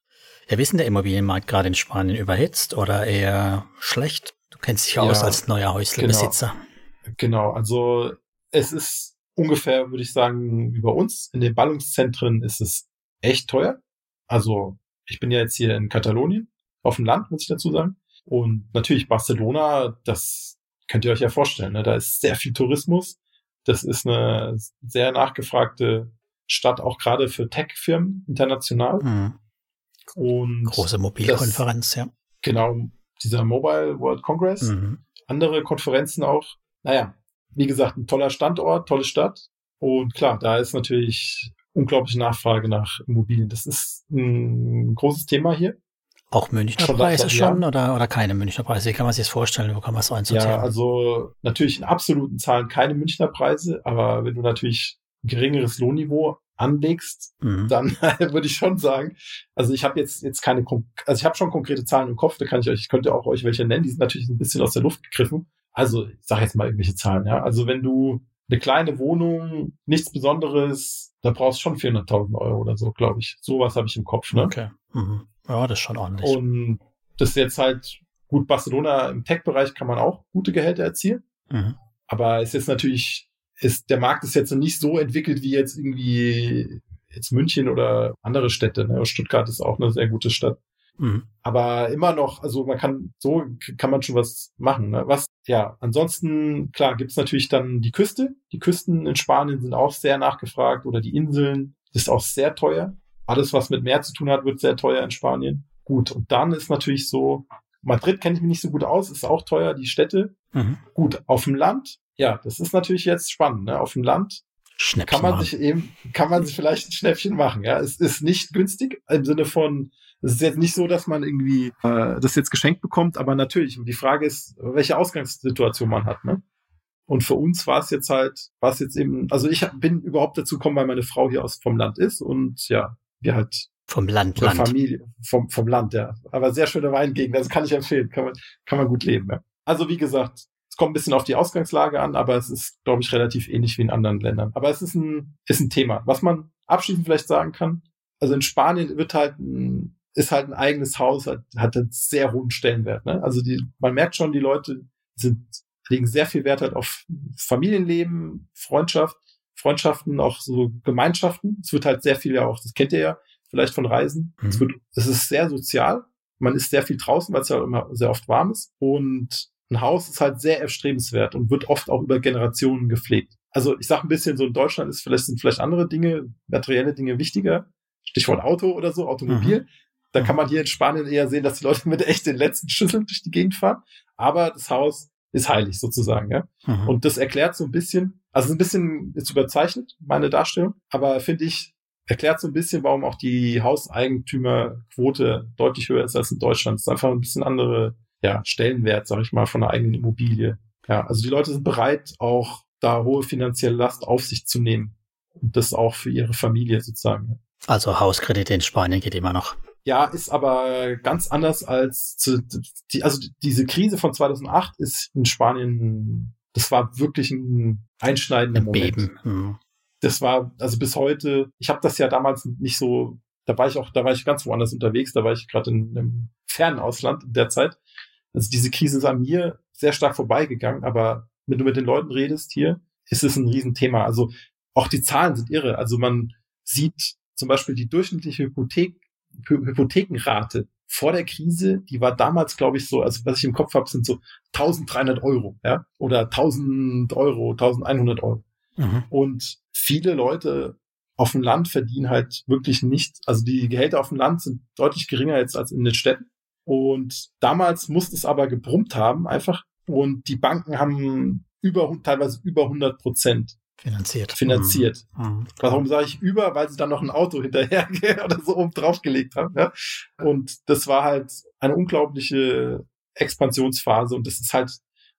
Ja, wie ist denn der Immobilienmarkt gerade in Spanien überhitzt oder eher schlecht? Du kennst dich ja, aus als neuer Häuslebesitzer. Genau. genau, also es ist ungefähr, würde ich sagen, wie bei uns. In den Ballungszentren ist es echt teuer. Also ich bin ja jetzt hier in Katalonien, auf dem Land, muss ich dazu sagen. Und natürlich Barcelona, das könnt ihr euch ja vorstellen. Ne? Da ist sehr viel Tourismus. Das ist eine sehr nachgefragte Stadt, auch gerade für Tech-Firmen international. Mhm. Und Große Mobilkonferenz, ja. Genau, dieser Mobile World Congress. Mhm. Andere Konferenzen auch. Naja, wie gesagt, ein toller Standort, tolle Stadt. Und klar, da ist natürlich unglaubliche Nachfrage nach Immobilien. Das ist ein großes Thema hier. Auch Münchner schon Preise schon oder, oder keine Münchner Preise? Wie kann man sich das vorstellen? Wo kann man es einsortieren? Ja, also natürlich in absoluten Zahlen keine Münchner Preise, aber wenn du natürlich ein geringeres Lohnniveau anlegst, mhm. dann würde ich schon sagen, also ich habe jetzt jetzt keine, also ich habe schon konkrete Zahlen im Kopf, da kann ich euch, ich könnte auch euch welche nennen, die sind natürlich ein bisschen aus der Luft gegriffen. Also ich sage jetzt mal irgendwelche Zahlen, ja. Also wenn du eine kleine Wohnung, nichts Besonderes, da brauchst du schon 400.000 Euro oder so, glaube ich. Sowas habe ich im Kopf, ne? Okay. Mhm. Ja, das ist schon ordentlich. Und das ist jetzt halt gut, Barcelona im Tech-Bereich kann man auch gute Gehälter erzielen. Mhm. Aber es ist natürlich ist, der Markt ist jetzt nicht so entwickelt wie jetzt irgendwie jetzt München oder andere Städte. Ne? Stuttgart ist auch eine sehr gute Stadt. Mhm. Aber immer noch, also man kann, so kann man schon was machen. Ne? Was, ja, ansonsten, klar, gibt's natürlich dann die Küste. Die Küsten in Spanien sind auch sehr nachgefragt oder die Inseln ist auch sehr teuer. Alles, was mit Meer zu tun hat, wird sehr teuer in Spanien. Gut, und dann ist natürlich so, Madrid kenne ich mich nicht so gut aus, ist auch teuer, die Städte. Mhm. Gut, auf dem Land ja, das ist natürlich jetzt spannend. Ne? Auf dem Land kann man machen. sich eben, kann man sich vielleicht ein Schnäppchen machen. Ja, es ist nicht günstig im Sinne von, es ist jetzt nicht so, dass man irgendwie äh, das jetzt geschenkt bekommt, aber natürlich. Die Frage ist, welche Ausgangssituation man hat. Ne? Und für uns war es jetzt halt, war es jetzt eben, also ich bin überhaupt dazu gekommen, weil meine Frau hier aus vom Land ist und ja, wir halt vom Land, Land. Familie, vom, vom Land, ja. Aber sehr schöne Weingegend, das kann ich empfehlen, kann man, kann man gut leben, ja. Also wie gesagt, es kommt ein bisschen auf die Ausgangslage an, aber es ist, glaube ich, relativ ähnlich wie in anderen Ländern. Aber es ist ein, ist ein Thema. Was man abschließend vielleicht sagen kann, also in Spanien wird halt ein, ist halt ein eigenes Haus, hat, hat einen sehr hohen Stellenwert. Ne? Also die, man merkt schon, die Leute sind, legen sehr viel Wert halt auf Familienleben, Freundschaft, Freundschaften, auch so Gemeinschaften. Es wird halt sehr viel ja auch, das kennt ihr ja vielleicht von Reisen. Mhm. Es, wird, es ist sehr sozial. Man ist sehr viel draußen, weil es ja immer sehr oft warm ist. Und ein Haus ist halt sehr erstrebenswert und wird oft auch über Generationen gepflegt. Also ich sage ein bisschen, so in Deutschland ist vielleicht, sind vielleicht andere Dinge, materielle Dinge wichtiger. Stichwort Auto oder so, Automobil. Mhm. Da kann man hier in Spanien eher sehen, dass die Leute mit echt den letzten Schlüsseln durch die Gegend fahren. Aber das Haus ist heilig sozusagen, ja. Mhm. Und das erklärt so ein bisschen, also ein bisschen ist überzeichnet, meine Darstellung, aber finde ich, erklärt so ein bisschen, warum auch die Hauseigentümerquote deutlich höher ist als in Deutschland. Es ist einfach ein bisschen andere, ja, Stellenwert, sag ich mal, von der eigenen Immobilie. Ja, also die Leute sind bereit, auch da hohe finanzielle Last auf sich zu nehmen. Und das auch für ihre Familie sozusagen. Also Hauskredite in Spanien geht immer noch. Ja, ist aber ganz anders als zu, die, also diese Krise von 2008 ist in Spanien, das war wirklich ein einschneidender ein Moment. Beben. Hm. Das war also bis heute. Ich habe das ja damals nicht so. Da war ich auch, da war ich ganz woanders unterwegs. Da war ich gerade in einem fernen Ausland in der Zeit. Also diese Krise ist an mir sehr stark vorbeigegangen. Aber wenn du mit den Leuten redest hier, ist es ein Riesenthema. Also auch die Zahlen sind irre. Also man sieht zum Beispiel die durchschnittliche Hypothek Hypothekenrate vor der Krise, die war damals, glaube ich, so, also was ich im Kopf habe, sind so 1300 Euro, ja, oder 1000 Euro, 1100 Euro. Mhm. Und viele Leute auf dem Land verdienen halt wirklich nicht, also die Gehälter auf dem Land sind deutlich geringer jetzt als in den Städten. Und damals musste es aber gebrummt haben, einfach. Und die Banken haben über, teilweise über 100 Prozent Finanziert. Finanziert. Mhm. mhm. Warum sage ich über? Weil sie dann noch ein Auto hinterher oder so oben draufgelegt haben. Ja? Und das war halt eine unglaubliche Expansionsphase und das ist halt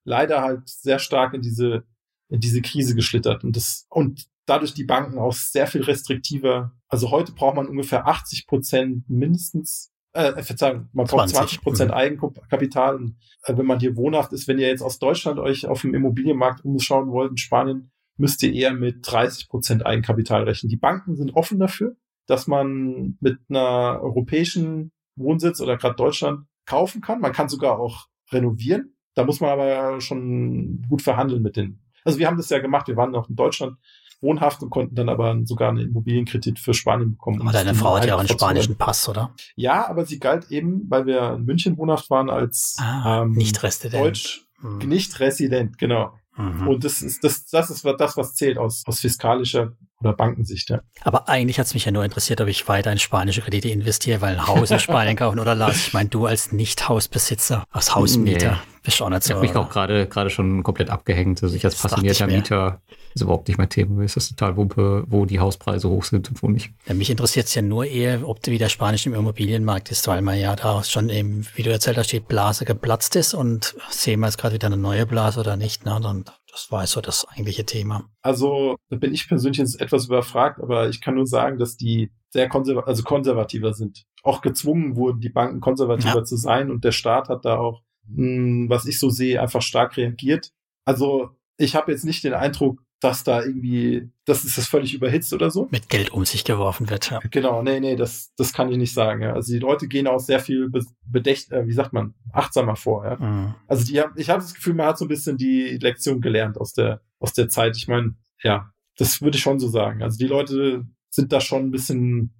leider halt sehr stark in diese, in diese Krise geschlittert. Und das, und dadurch die Banken auch sehr viel restriktiver. Also heute braucht man ungefähr 80 Prozent mindestens äh, Verzeihung, man braucht 20 Prozent mhm. Eigenkapital. Und äh, wenn man hier wohnhaft ist, wenn ihr jetzt aus Deutschland euch auf dem Immobilienmarkt umschauen wollt, in Spanien, müsst ihr eher mit 30 Prozent Eigenkapital rechnen. Die Banken sind offen dafür, dass man mit einer europäischen Wohnsitz oder gerade Deutschland kaufen kann. Man kann sogar auch renovieren. Da muss man aber schon gut verhandeln mit den. Also wir haben das ja gemacht. Wir waren noch in Deutschland wohnhaft und konnten dann aber sogar einen Immobilienkredit für Spanien bekommen. Aber deine Frau hat ja auch einen spanischen Pass, oder? Ja, aber sie galt eben, weil wir in München wohnhaft waren, als ah, ähm, nicht Resident. Deutsch, hm. nicht Resident, genau. Mhm. Und das ist, das, das ist das, was zählt aus, aus fiskalischer oder Bankensicht. Ja. Aber eigentlich hat es mich ja nur interessiert, ob ich weiter in spanische Kredite investiere, weil ein Haus in Spanien kaufen oder lasse. Ich meine, du als Nicht-Hausbesitzer, als Hausmieter, nee. bist auch nicht so. Ich habe mich auch gerade gerade schon komplett abgehängt. Also ich als passionierter Mieter ist überhaupt nicht mein Thema. Mir ist das total Wumpe, wo die Hauspreise hoch sind und wo nicht. Ja, mich interessiert es ja nur eher, ob wie der spanische Immobilienmarkt ist, weil man ja da schon eben, wie du erzählt hast, die Blase geplatzt ist und sehen wir jetzt gerade wieder eine neue Blase oder nicht. Ne? Und das war so das eigentliche Thema. Also da bin ich persönlich jetzt etwas überfragt, aber ich kann nur sagen, dass die sehr konserv also konservativer sind. Auch gezwungen wurden, die Banken konservativer ja. zu sein und der Staat hat da auch, mh, hm, was ich so sehe, einfach stark reagiert. Also ich habe jetzt nicht den Eindruck, dass da irgendwie, dass es das völlig überhitzt oder so. Mit Geld um sich geworfen wird, ja. Genau, nee, nee, das, das kann ich nicht sagen. Ja. Also die Leute gehen auch sehr viel bedächt, äh, wie sagt man, achtsamer vor. Ja. Mhm. Also die haben, ich habe das Gefühl, man hat so ein bisschen die Lektion gelernt aus der, aus der Zeit. Ich meine, ja, das würde ich schon so sagen. Also die Leute sind da schon ein bisschen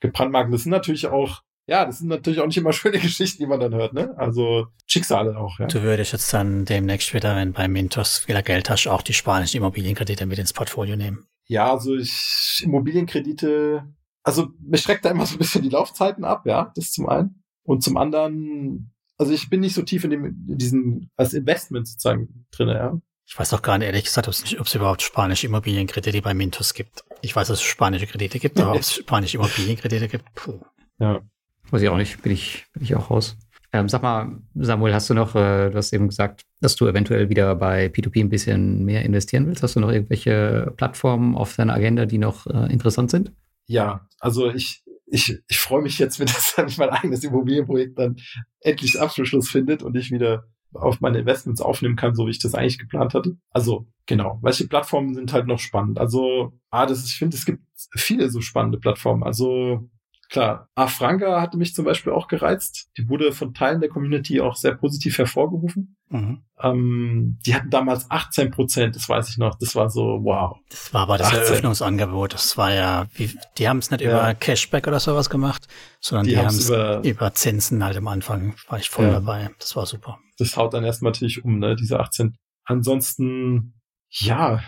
gebrandmarkt. Das sind natürlich auch ja, das sind natürlich auch nicht immer schöne Geschichten, die man dann hört, ne? Also Schicksale auch, ja. Du würdest jetzt dann demnächst wieder, wenn bei Mintos wieder Geld hast, auch die spanischen Immobilienkredite mit ins Portfolio nehmen. Ja, also ich, Immobilienkredite, also mir schreckt da immer so ein bisschen die Laufzeiten ab, ja, das zum einen. Und zum anderen, also ich bin nicht so tief in, dem, in diesem, als Investment sozusagen drin, ja. Ich weiß auch gar nicht, ehrlich gesagt, ob es überhaupt spanische Immobilienkredite bei Mintos gibt. Ich weiß, dass es spanische Kredite gibt, aber ob es spanische Immobilienkredite gibt, puh. Ja. Weiß ich auch nicht, bin ich, bin ich auch raus. Ähm, sag mal, Samuel, hast du noch, äh, du hast eben gesagt, dass du eventuell wieder bei P2P ein bisschen mehr investieren willst. Hast du noch irgendwelche Plattformen auf deiner Agenda, die noch äh, interessant sind? Ja, also ich, ich, ich freue mich jetzt, wenn das dann mein eigenes Immobilienprojekt dann endlich Abschluss findet und ich wieder auf meine Investments aufnehmen kann, so wie ich das eigentlich geplant hatte. Also genau, welche Plattformen sind halt noch spannend? Also, ah, das ich finde, es gibt viele so spannende Plattformen. Also klar, Afranga hatte mich zum Beispiel auch gereizt. Die wurde von Teilen der Community auch sehr positiv hervorgerufen. Mhm. Ähm, die hatten damals 18 Prozent, das weiß ich noch. Das war so, wow. Das war aber das 18. Eröffnungsangebot. Das war ja, wie, die haben es nicht ja. über Cashback oder sowas gemacht, sondern die, die haben es über, über Zinsen halt am Anfang. War ich voll ja. dabei. Das war super. Das haut dann erstmal natürlich um, ne, diese 18. Ansonsten, ja,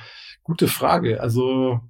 gute Frage. Also,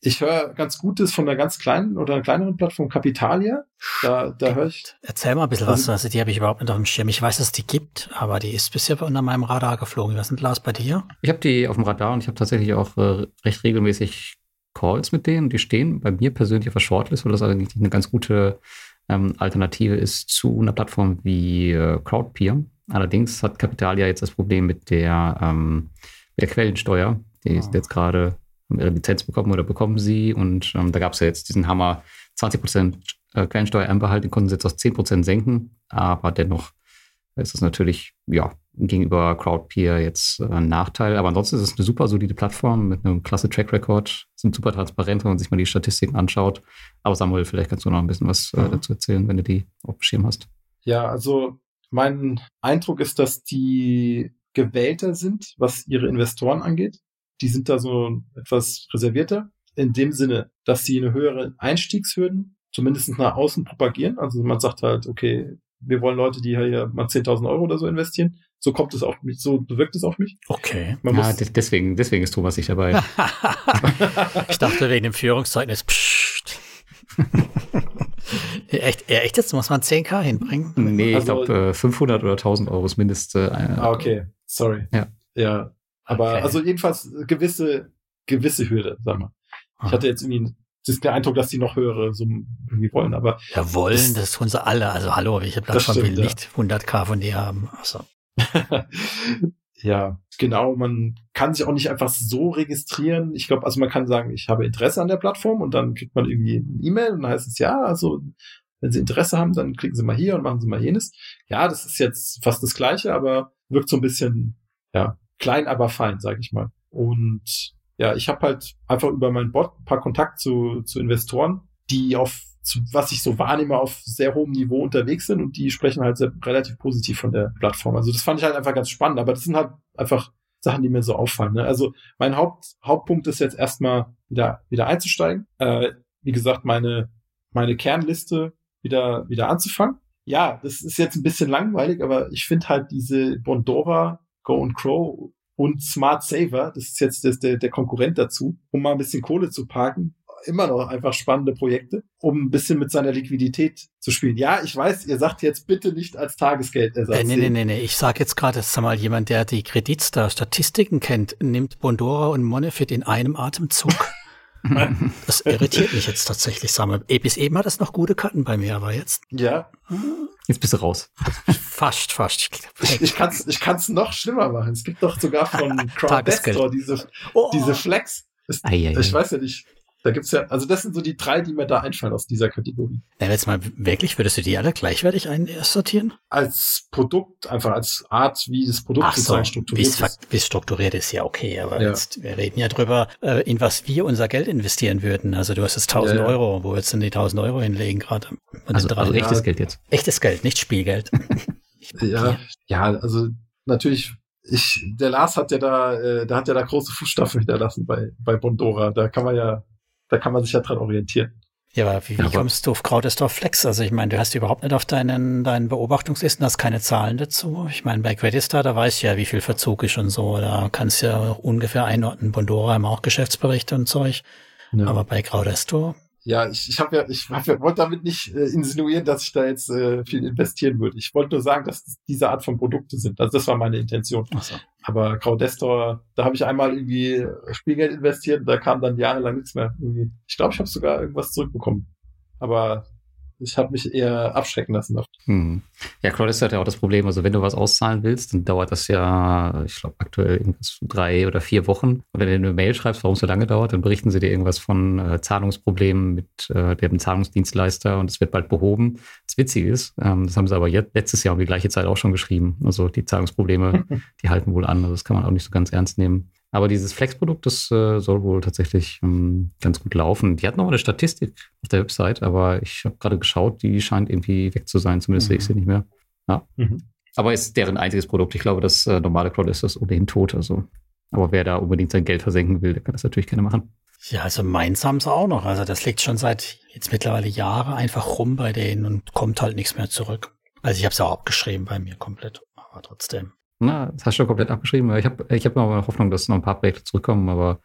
ich höre ganz Gutes von einer ganz kleinen oder einer kleineren Plattform Capitalia. Da, da höre ich. Erzähl mal ein bisschen also, was. Also die habe ich überhaupt nicht auf dem Schirm. Ich weiß, dass es die gibt, aber die ist bisher unter meinem Radar geflogen. Was sind Lars bei dir? Ich habe die auf dem Radar und ich habe tatsächlich auch äh, recht regelmäßig Calls mit denen. Die stehen bei mir persönlich auf der Shortlist, weil das eigentlich eine ganz gute ähm, Alternative ist zu einer Plattform wie äh, Crowdpeer. Allerdings hat Capitalia jetzt das Problem mit der, ähm, mit der Quellensteuer. Die oh. ist jetzt gerade ihre Lizenz bekommen oder bekommen sie. Und ähm, da gab es ja jetzt diesen Hammer 20 Prozent äh, Quellensteuer einbehalten, den konnten sie jetzt auf 10 Prozent senken. Aber dennoch ist es natürlich, ja, gegenüber Crowdpeer jetzt äh, ein Nachteil. Aber ansonsten ist es eine super solide Plattform mit einem klasse Track Record. Sind super transparent, wenn man sich mal die Statistiken anschaut. Aber Samuel, vielleicht kannst du noch ein bisschen was äh, mhm. dazu erzählen, wenn du die auf dem Schirm hast. Ja, also mein Eindruck ist, dass die gewählter sind, was ihre Investoren angeht die sind da so etwas reservierter. In dem Sinne, dass sie eine höhere Einstiegshürden zumindest nach außen propagieren. Also man sagt halt, okay, wir wollen Leute, die hier mal 10.000 Euro oder so investieren. So kommt es auf mich, so wirkt es auf mich. Okay. Man ja, deswegen, deswegen ist Thomas nicht dabei. ich dachte wegen dem Führungszeugnis. Psst. echt, echt jetzt muss man 10k hinbringen? Nee, also, ich glaube äh, 500 oder 1000 Euro ist mindest. Äh, ah, okay. Sorry. Ja. Ja, aber okay. also jedenfalls gewisse, gewisse Hürde, sag mal. Ich hatte jetzt irgendwie der Eindruck, dass die noch höhere Summen irgendwie wollen, aber. Ja, wollen, das, das tun sie alle. Also hallo, welche Plattform stimmt, will ja. nicht 100k von dir haben? Also. ja, genau. Man kann sich auch nicht einfach so registrieren. Ich glaube, also man kann sagen, ich habe Interesse an der Plattform und dann kriegt man irgendwie eine E-Mail und dann heißt es ja, also wenn Sie Interesse haben, dann klicken Sie mal hier und machen Sie mal jenes. Ja, das ist jetzt fast das Gleiche, aber wirkt so ein bisschen, ja, klein, aber fein, sage ich mal. Und ja, ich habe halt einfach über meinen Bot ein paar Kontakt zu, zu Investoren, die auf, zu, was ich so wahrnehme, auf sehr hohem Niveau unterwegs sind und die sprechen halt sehr, relativ positiv von der Plattform. Also das fand ich halt einfach ganz spannend, aber das sind halt einfach Sachen, die mir so auffallen. Ne? Also mein Haupt, Hauptpunkt ist jetzt erstmal wieder, wieder einzusteigen. Äh, wie gesagt, meine, meine Kernliste wieder, wieder anzufangen. Ja, das ist jetzt ein bisschen langweilig, aber ich finde halt diese Bondora Go and Crow und Smart Saver, das ist jetzt das, der, der Konkurrent dazu, um mal ein bisschen Kohle zu parken. Immer noch einfach spannende Projekte, um ein bisschen mit seiner Liquidität zu spielen. Ja, ich weiß, ihr sagt jetzt bitte nicht als Tagesgeldersatz. Äh, nee, nee, nee, nee. Ich sage jetzt gerade, sag mal, jemand, der die Kreditstar-Statistiken kennt, nimmt Bondora und Monefit in einem Atemzug. das irritiert mich jetzt tatsächlich, sag mal. Bis eben hat das noch gute Karten bei mir, aber jetzt. Ja. Jetzt bist du raus. Fast, fast. Ich, ich kann es ich kann's noch schlimmer machen. Es gibt doch sogar von CrowdDestor diese, oh. diese Flex. Ist, ei, ei, ich weiß ja nicht, da gibt's ja, also das sind so die drei, die mir da einfallen aus dieser Kategorie. Ja, jetzt mal wirklich, würdest du die alle gleichwertig einsortieren? Als Produkt, einfach als Art, wie das Produkt Ach so, strukturiert ist. Wie es strukturiert ist, ja okay, aber ja. Jetzt, wir reden ja drüber, äh, in was wir unser Geld investieren würden. Also du hast jetzt 1000 ja, ja. Euro, wo würdest du denn die 1000 Euro hinlegen gerade? Also, also echtes Geld jetzt. Echtes Geld, nicht Spielgeld. ja, ja, also natürlich ich, der Lars hat ja da, äh, der hat ja da große Fußstapfen hinterlassen bei, bei Bondora. Da kann man ja da kann man sich ja dran orientieren. Ja, aber wie, wie aber kommst du auf Krautesdorf Flex? Also ich meine, du hast überhaupt nicht auf deinen, deinen Beobachtungslisten, hast keine Zahlen dazu. Ich meine, bei Creditstar, da weißt du ja, wie viel Verzug ist und so. Da kannst du ja ungefähr einordnen. Bondora haben auch Geschäftsberichte und Zeug. Ja. Aber bei Krautestor ja, ich, ich habe ja, ich hab ja, wollte damit nicht äh, insinuieren, dass ich da jetzt äh, viel investieren würde. Ich wollte nur sagen, dass das diese Art von Produkte sind. Also das war meine Intention. So. Aber Crowdestor, da habe ich einmal irgendwie Spielgeld investiert, da kam dann jahrelang nichts mehr. Irgendwie. Ich glaube, ich habe sogar irgendwas zurückbekommen. Aber ich habe mich eher abschrecken lassen. Davon. Hm. Ja, Claudius hat ja auch das Problem, also wenn du was auszahlen willst, dann dauert das ja, ich glaube, aktuell irgendwas drei oder vier Wochen. Und wenn du eine Mail schreibst, warum es so lange dauert, dann berichten sie dir irgendwas von äh, Zahlungsproblemen mit äh, dem Zahlungsdienstleister und es wird bald behoben. Das Witzige ist, ähm, das haben sie aber jetzt, letztes Jahr um die gleiche Zeit auch schon geschrieben. Also die Zahlungsprobleme, die halten wohl an. Also das kann man auch nicht so ganz ernst nehmen. Aber dieses Flex-Produkt, das äh, soll wohl tatsächlich ähm, ganz gut laufen. Die hat noch eine Statistik auf der Website, aber ich habe gerade geschaut, die scheint irgendwie weg zu sein. Zumindest mhm. sehe ich sie nicht mehr. Ja. Mhm. Aber ist deren einziges Produkt. Ich glaube, das äh, normale Cloud ist das ohnehin tot. Also. Aber wer da unbedingt sein Geld versenken will, der kann das natürlich gerne machen. Ja, also meins haben sie auch noch. Also das liegt schon seit jetzt mittlerweile Jahre einfach rum bei denen und kommt halt nichts mehr zurück. Also ich habe es auch abgeschrieben bei mir komplett, aber trotzdem. Na, das hast du schon komplett abgeschrieben. Ich habe ich hab noch Hoffnung, dass noch ein paar Projekte zurückkommen, aber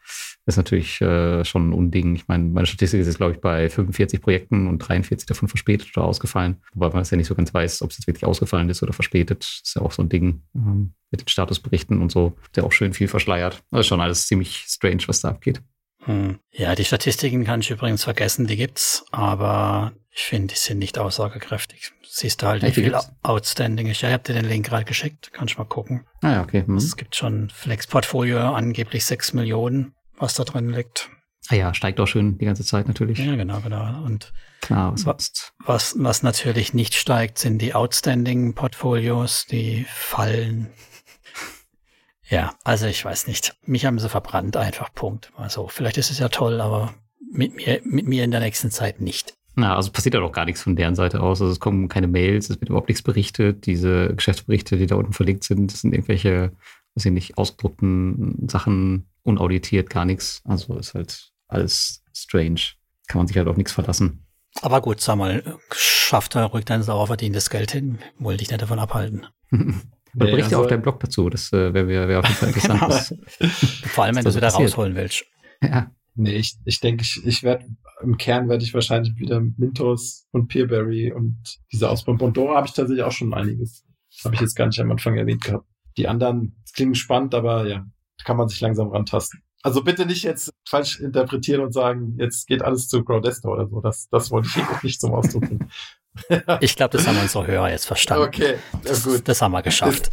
das ist natürlich äh, schon ein Unding. Ich meine, meine Statistik ist jetzt, glaube ich, bei 45 Projekten und 43 davon verspätet oder ausgefallen. Wobei man es ja nicht so ganz weiß, ob es jetzt wirklich ausgefallen ist oder verspätet. Das ist ja auch so ein Ding ähm, mit den Statusberichten und so, der auch schön viel verschleiert. Das ist schon alles ziemlich strange, was da abgeht. Hm. Ja, die Statistiken kann ich übrigens vergessen, die gibt's, aber ich finde, die sind nicht aussagekräftig. Siehst du halt, wie viel gibt's? outstanding ist. Ja, ich habe dir den Link gerade geschickt, kannst mal gucken. Ah ja, okay. Hm. Es gibt schon Flex-Portfolio, angeblich 6 Millionen, was da drin liegt. Ah ja, steigt auch schön die ganze Zeit natürlich. Ja, genau, genau. Und Klar, was, was, was natürlich nicht steigt, sind die outstanding Portfolios, die fallen ja, also ich weiß nicht. Mich haben sie verbrannt, einfach Punkt. Also vielleicht ist es ja toll, aber mit mir, mit mir in der nächsten Zeit nicht. Na, also passiert ja doch gar nichts von deren Seite aus. Also es kommen keine Mails, es wird überhaupt nichts berichtet. Diese Geschäftsberichte, die da unten verlinkt sind, das sind irgendwelche, weiß ich nicht, ausgedruckten Sachen, unauditiert, gar nichts. Also ist halt alles strange. Kann man sich halt auf nichts verlassen. Aber gut, sag mal, schafft er ruhig dein sauer verdientes Geld hin. Wollte dich nicht davon abhalten. Oder berichte also, auf deinem Blog dazu. Das äh, wäre wär, auf jeden Fall interessant. genau. Vor allem, wenn du es wieder rausholen willst. Ja. Nee, ich, ich denke, ich, ich werde im Kern werde ich wahrscheinlich wieder Mintos und Peerberry und diese Ausbau. Bondora habe ich tatsächlich auch schon einiges. Habe ich jetzt gar nicht am Anfang erwähnt gehabt. Die anderen klingen spannend, aber ja, kann man sich langsam rantasten. Also bitte nicht jetzt falsch interpretieren und sagen, jetzt geht alles zu Crowdesta oder so. Das, das wollte ich nicht zum Ausdruck bringen. ich glaube, das haben unsere Hörer jetzt verstanden. Okay, ja, gut. Das haben wir geschafft.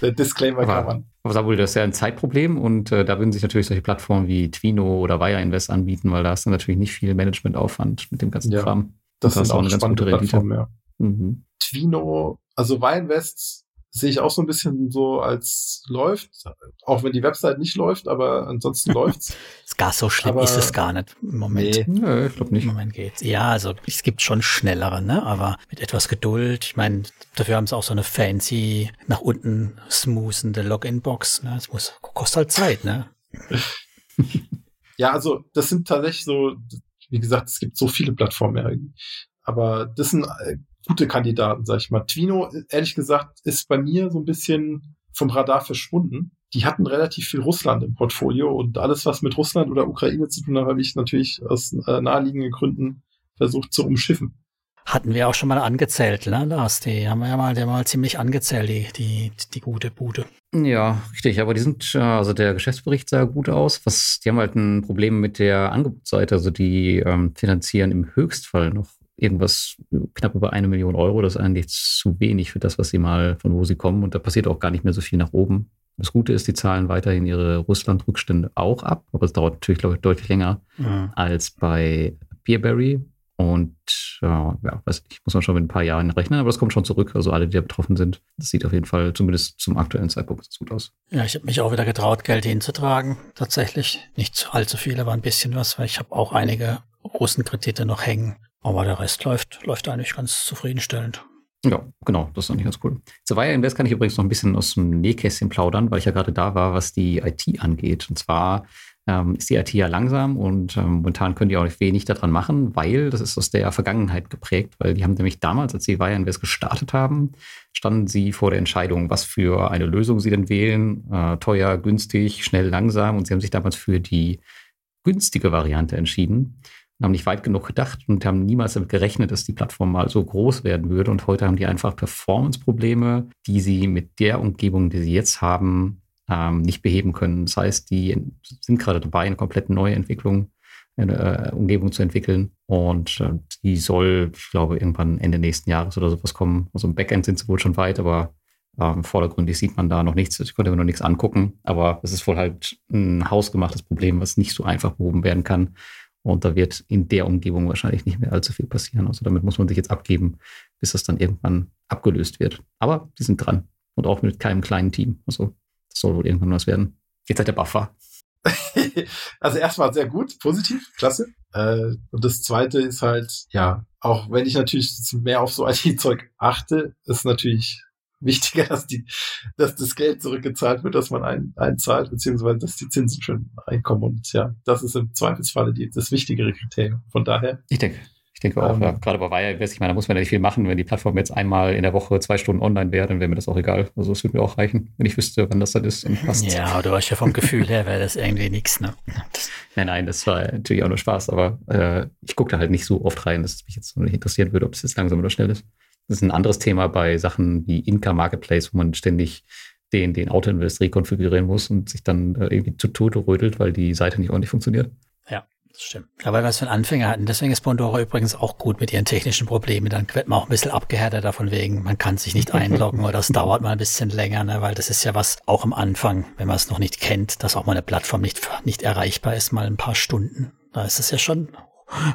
Der Disclaimer kann man. Aber Samuel, das ist ja ein Zeitproblem und äh, da würden sich natürlich solche Plattformen wie Twino oder Wire Invest anbieten, weil da hast du natürlich nicht viel Managementaufwand mit dem ganzen ja, Kram. Das, das ist auch eine ganz gute Rendite. Ja. Mhm. Twino, also Wire Invest sehe ich auch so ein bisschen so als läuft, auch wenn die Website nicht läuft, aber ansonsten läuft's. ist gar so schlimm aber ist es gar nicht im Moment. Nee, nee ich glaube nicht. Im Moment geht's. Ja, also es gibt schon schnellere, ne? Aber mit etwas Geduld. Ich meine, dafür haben sie auch so eine fancy nach unten smoothende Login-Box. Ne? Das muss kostet halt Zeit, ne? ja, also das sind tatsächlich so, wie gesagt, es gibt so viele Plattformen. Aber das sind äh, gute Kandidaten, sag ich mal. Twino, ehrlich gesagt, ist bei mir so ein bisschen vom Radar verschwunden. Die hatten relativ viel Russland im Portfolio und alles, was mit Russland oder Ukraine zu tun hat, habe ich natürlich aus äh, naheliegenden Gründen versucht zu umschiffen. Hatten wir auch schon mal angezählt, ne, Lars? Die haben wir ja mal, die haben mal ziemlich angezählt, die, die, die gute Bude. Ja, richtig. Aber die sind, also der Geschäftsbericht sah gut aus. Was, die haben halt ein Problem mit der Angebotsseite. Also die ähm, finanzieren im Höchstfall noch irgendwas knapp über eine Million Euro. Das ist eigentlich zu wenig für das, was sie mal, von wo sie kommen. Und da passiert auch gar nicht mehr so viel nach oben. Das Gute ist, die zahlen weiterhin ihre Russland-Rückstände auch ab, aber es dauert natürlich, glaube ich, deutlich länger ja. als bei Beerberry. Und äh, ja, weiß nicht, muss man schon mit ein paar Jahren rechnen, aber das kommt schon zurück. Also alle, die da betroffen sind. Das sieht auf jeden Fall zumindest zum aktuellen Zeitpunkt gut aus. Ja, ich habe mich auch wieder getraut, Geld hinzutragen. Tatsächlich. Nicht allzu viel, aber ein bisschen was, weil ich habe auch einige Russenkredite noch hängen. Aber der Rest läuft, läuft eigentlich ganz zufriedenstellend. Ja, genau, das ist eigentlich ganz cool. Zu Wire Invest kann ich übrigens noch ein bisschen aus dem Nähkästchen plaudern, weil ich ja gerade da war, was die IT angeht. Und zwar ähm, ist die IT ja langsam und ähm, momentan können die auch wenig daran machen, weil das ist aus der Vergangenheit geprägt, weil die haben nämlich damals, als sie Wire Invest gestartet haben, standen sie vor der Entscheidung, was für eine Lösung sie denn wählen. Äh, teuer, günstig, schnell, langsam. Und sie haben sich damals für die günstige Variante entschieden haben nicht weit genug gedacht und haben niemals damit gerechnet, dass die Plattform mal so groß werden würde. Und heute haben die einfach Performance-Probleme, die sie mit der Umgebung, die sie jetzt haben, ähm, nicht beheben können. Das heißt, die sind gerade dabei, eine komplett neue Entwicklung, eine äh, Umgebung zu entwickeln. Und äh, die soll, ich glaube, irgendwann Ende nächsten Jahres oder sowas kommen. Also im Backend sind sie wohl schon weit, aber ähm, vordergründig sieht man da noch nichts. Ich konnte mir noch nichts angucken, aber es ist wohl halt ein hausgemachtes Problem, was nicht so einfach behoben werden kann. Und da wird in der Umgebung wahrscheinlich nicht mehr allzu viel passieren. Also damit muss man sich jetzt abgeben, bis das dann irgendwann abgelöst wird. Aber die sind dran. Und auch mit keinem kleinen Team. Also das soll wohl irgendwann was werden. Jetzt halt der Buffer. also erstmal sehr gut, positiv, klasse. Äh, und das zweite ist halt, ja, auch wenn ich natürlich mehr auf so IT-Zeug achte, ist natürlich wichtiger, dass die, dass das Geld zurückgezahlt wird, dass man ein, einzahlt, beziehungsweise dass die Zinsen schon reinkommen. Und ja, das ist im Zweifelsfalle die, das wichtigere Kriterium. Von daher. Ich denke, ich denke auch, ja, gerade bei Wireinvest, ich meine, da muss man ja nicht viel machen. Wenn die Plattform jetzt einmal in der Woche zwei Stunden online wäre, dann wäre mir das auch egal. Also es würde mir auch reichen, wenn ich wüsste, wann das dann ist und passt. Ja, aber du hast ja vom Gefühl her, wäre das irgendwie nichts, ne? nein, nein, das war natürlich auch nur Spaß, aber äh, ich gucke da halt nicht so oft rein, dass es mich jetzt so nicht interessieren würde, ob es jetzt langsam oder schnell ist. Das ist ein anderes Thema bei Sachen wie Inka Marketplace, wo man ständig den, den Auto-Invest rekonfigurieren muss und sich dann äh, irgendwie zu Tode rödelt, weil die Seite nicht ordentlich funktioniert. Ja, das stimmt. Aber was für einen Anfänger hatten. Deswegen ist Bondora übrigens auch gut mit ihren technischen Problemen. Dann wird man auch ein bisschen abgehärtet davon wegen, man kann sich nicht einloggen oder es dauert mal ein bisschen länger, ne? weil das ist ja was auch am Anfang, wenn man es noch nicht kennt, dass auch mal eine Plattform nicht, nicht erreichbar ist, mal ein paar Stunden. Da ist es ja schon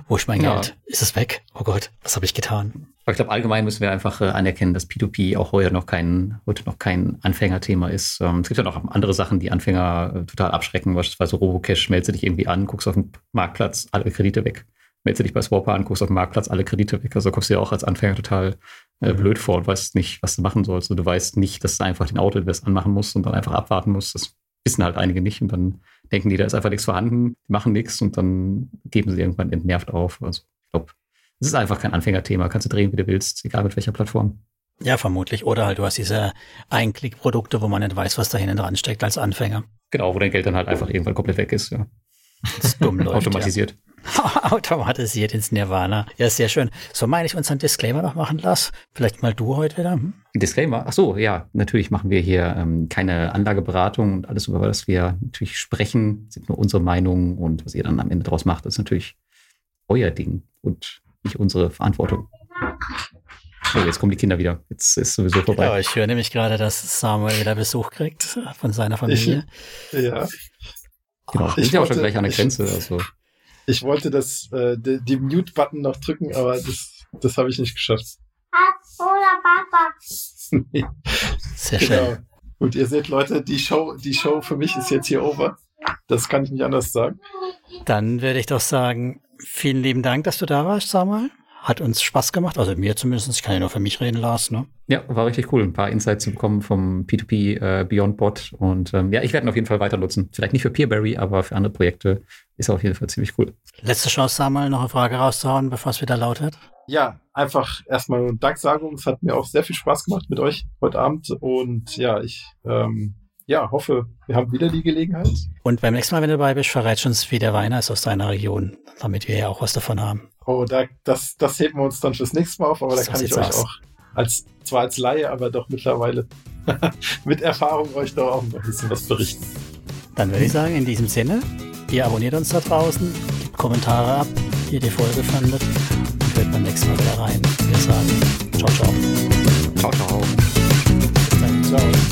wo ist mein ja. Geld? Ist es weg? Oh Gott, was habe ich getan? Aber ich glaube, allgemein müssen wir einfach äh, anerkennen, dass P2P auch heute noch kein, heute noch kein Anfängerthema ist. Ähm, es gibt ja noch andere Sachen, die Anfänger äh, total abschrecken, beispielsweise Robocash, meldest du dich irgendwie an, guckst auf den Marktplatz, alle Kredite weg. Meldest du dich bei Swapper an, guckst auf den Marktplatz, alle Kredite weg. Also kommst du dir auch als Anfänger total äh, mhm. blöd vor und weißt nicht, was du machen sollst. Und du weißt nicht, dass du einfach den Auto-Invest anmachen musst und dann einfach abwarten musst. Das wissen halt einige nicht und dann denken die, da ist einfach nichts vorhanden, machen nichts und dann geben sie irgendwann entnervt auf. Also ich glaube, es ist einfach kein Anfängerthema. Kannst du drehen, wie du willst, egal mit welcher Plattform. Ja, vermutlich. Oder halt, du hast diese Einklickprodukte, wo man nicht weiß, was da hinten dran steckt als Anfänger. Genau, wo dein Geld dann halt einfach irgendwann komplett weg ist, ja. Das ist dumm läuft, Automatisiert. Ja. Automatisiert ins Nirvana. Ja, sehr schön. So meine ich unseren Disclaimer noch machen lassen. Vielleicht mal du heute wieder. Hm? Disclaimer? Ach so, ja. Natürlich machen wir hier ähm, keine Anlageberatung und alles, über was wir natürlich sprechen, sind nur unsere Meinungen und was ihr dann am Ende daraus macht, ist natürlich euer Ding und nicht unsere Verantwortung. Oh, jetzt kommen die Kinder wieder. Jetzt ist sowieso vorbei. Ja, ich höre nämlich gerade, dass Samuel wieder Besuch kriegt von seiner Familie. Ich, ja. Genau, ich bin ja auch schon gleich an der Grenze. Also. Ich wollte das, äh, die, die Mute-Button noch drücken, aber das, das habe ich nicht geschafft. Oder Papa. Sehr genau. schön. Und ihr seht, Leute, die Show, die Show für mich ist jetzt hier over. Das kann ich nicht anders sagen. Dann würde ich doch sagen, vielen lieben Dank, dass du da warst, Samuel. Hat uns Spaß gemacht, also mir zumindest. Ich kann ja nur für mich reden, Lars. Ne? Ja, war richtig cool, ein paar Insights zu bekommen vom P2P äh, Beyond Bot. Und ähm, ja, ich werde ihn auf jeden Fall weiter nutzen. Vielleicht nicht für Peerberry, aber für andere Projekte ist er auf jeden Fall ziemlich cool. Letzte Chance, Samuel, noch eine Frage rauszuhauen, bevor es wieder laut wird. Ja, einfach erstmal Danksagung. Es hat mir auch sehr viel Spaß gemacht mit euch heute Abend. Und ja, ich ähm, ja, hoffe, wir haben wieder die Gelegenheit. Und beim nächsten Mal, wenn du dabei bist, verrätst uns, wie der Weiner ist aus deiner Region, damit wir ja auch was davon haben. Oh, da, das, das heben wir uns dann fürs nächste Mal auf, aber da kann ich euch aus. auch als, zwar als Laie, aber doch mittlerweile mit Erfahrung euch da auch noch ein bisschen was berichten. Dann würde ich sagen, in diesem Sinne, ihr abonniert uns da draußen, gebt Kommentare ab, wie ihr die Folge fandet und hört beim nächsten Mal wieder rein. Wir sagen ciao, ciao.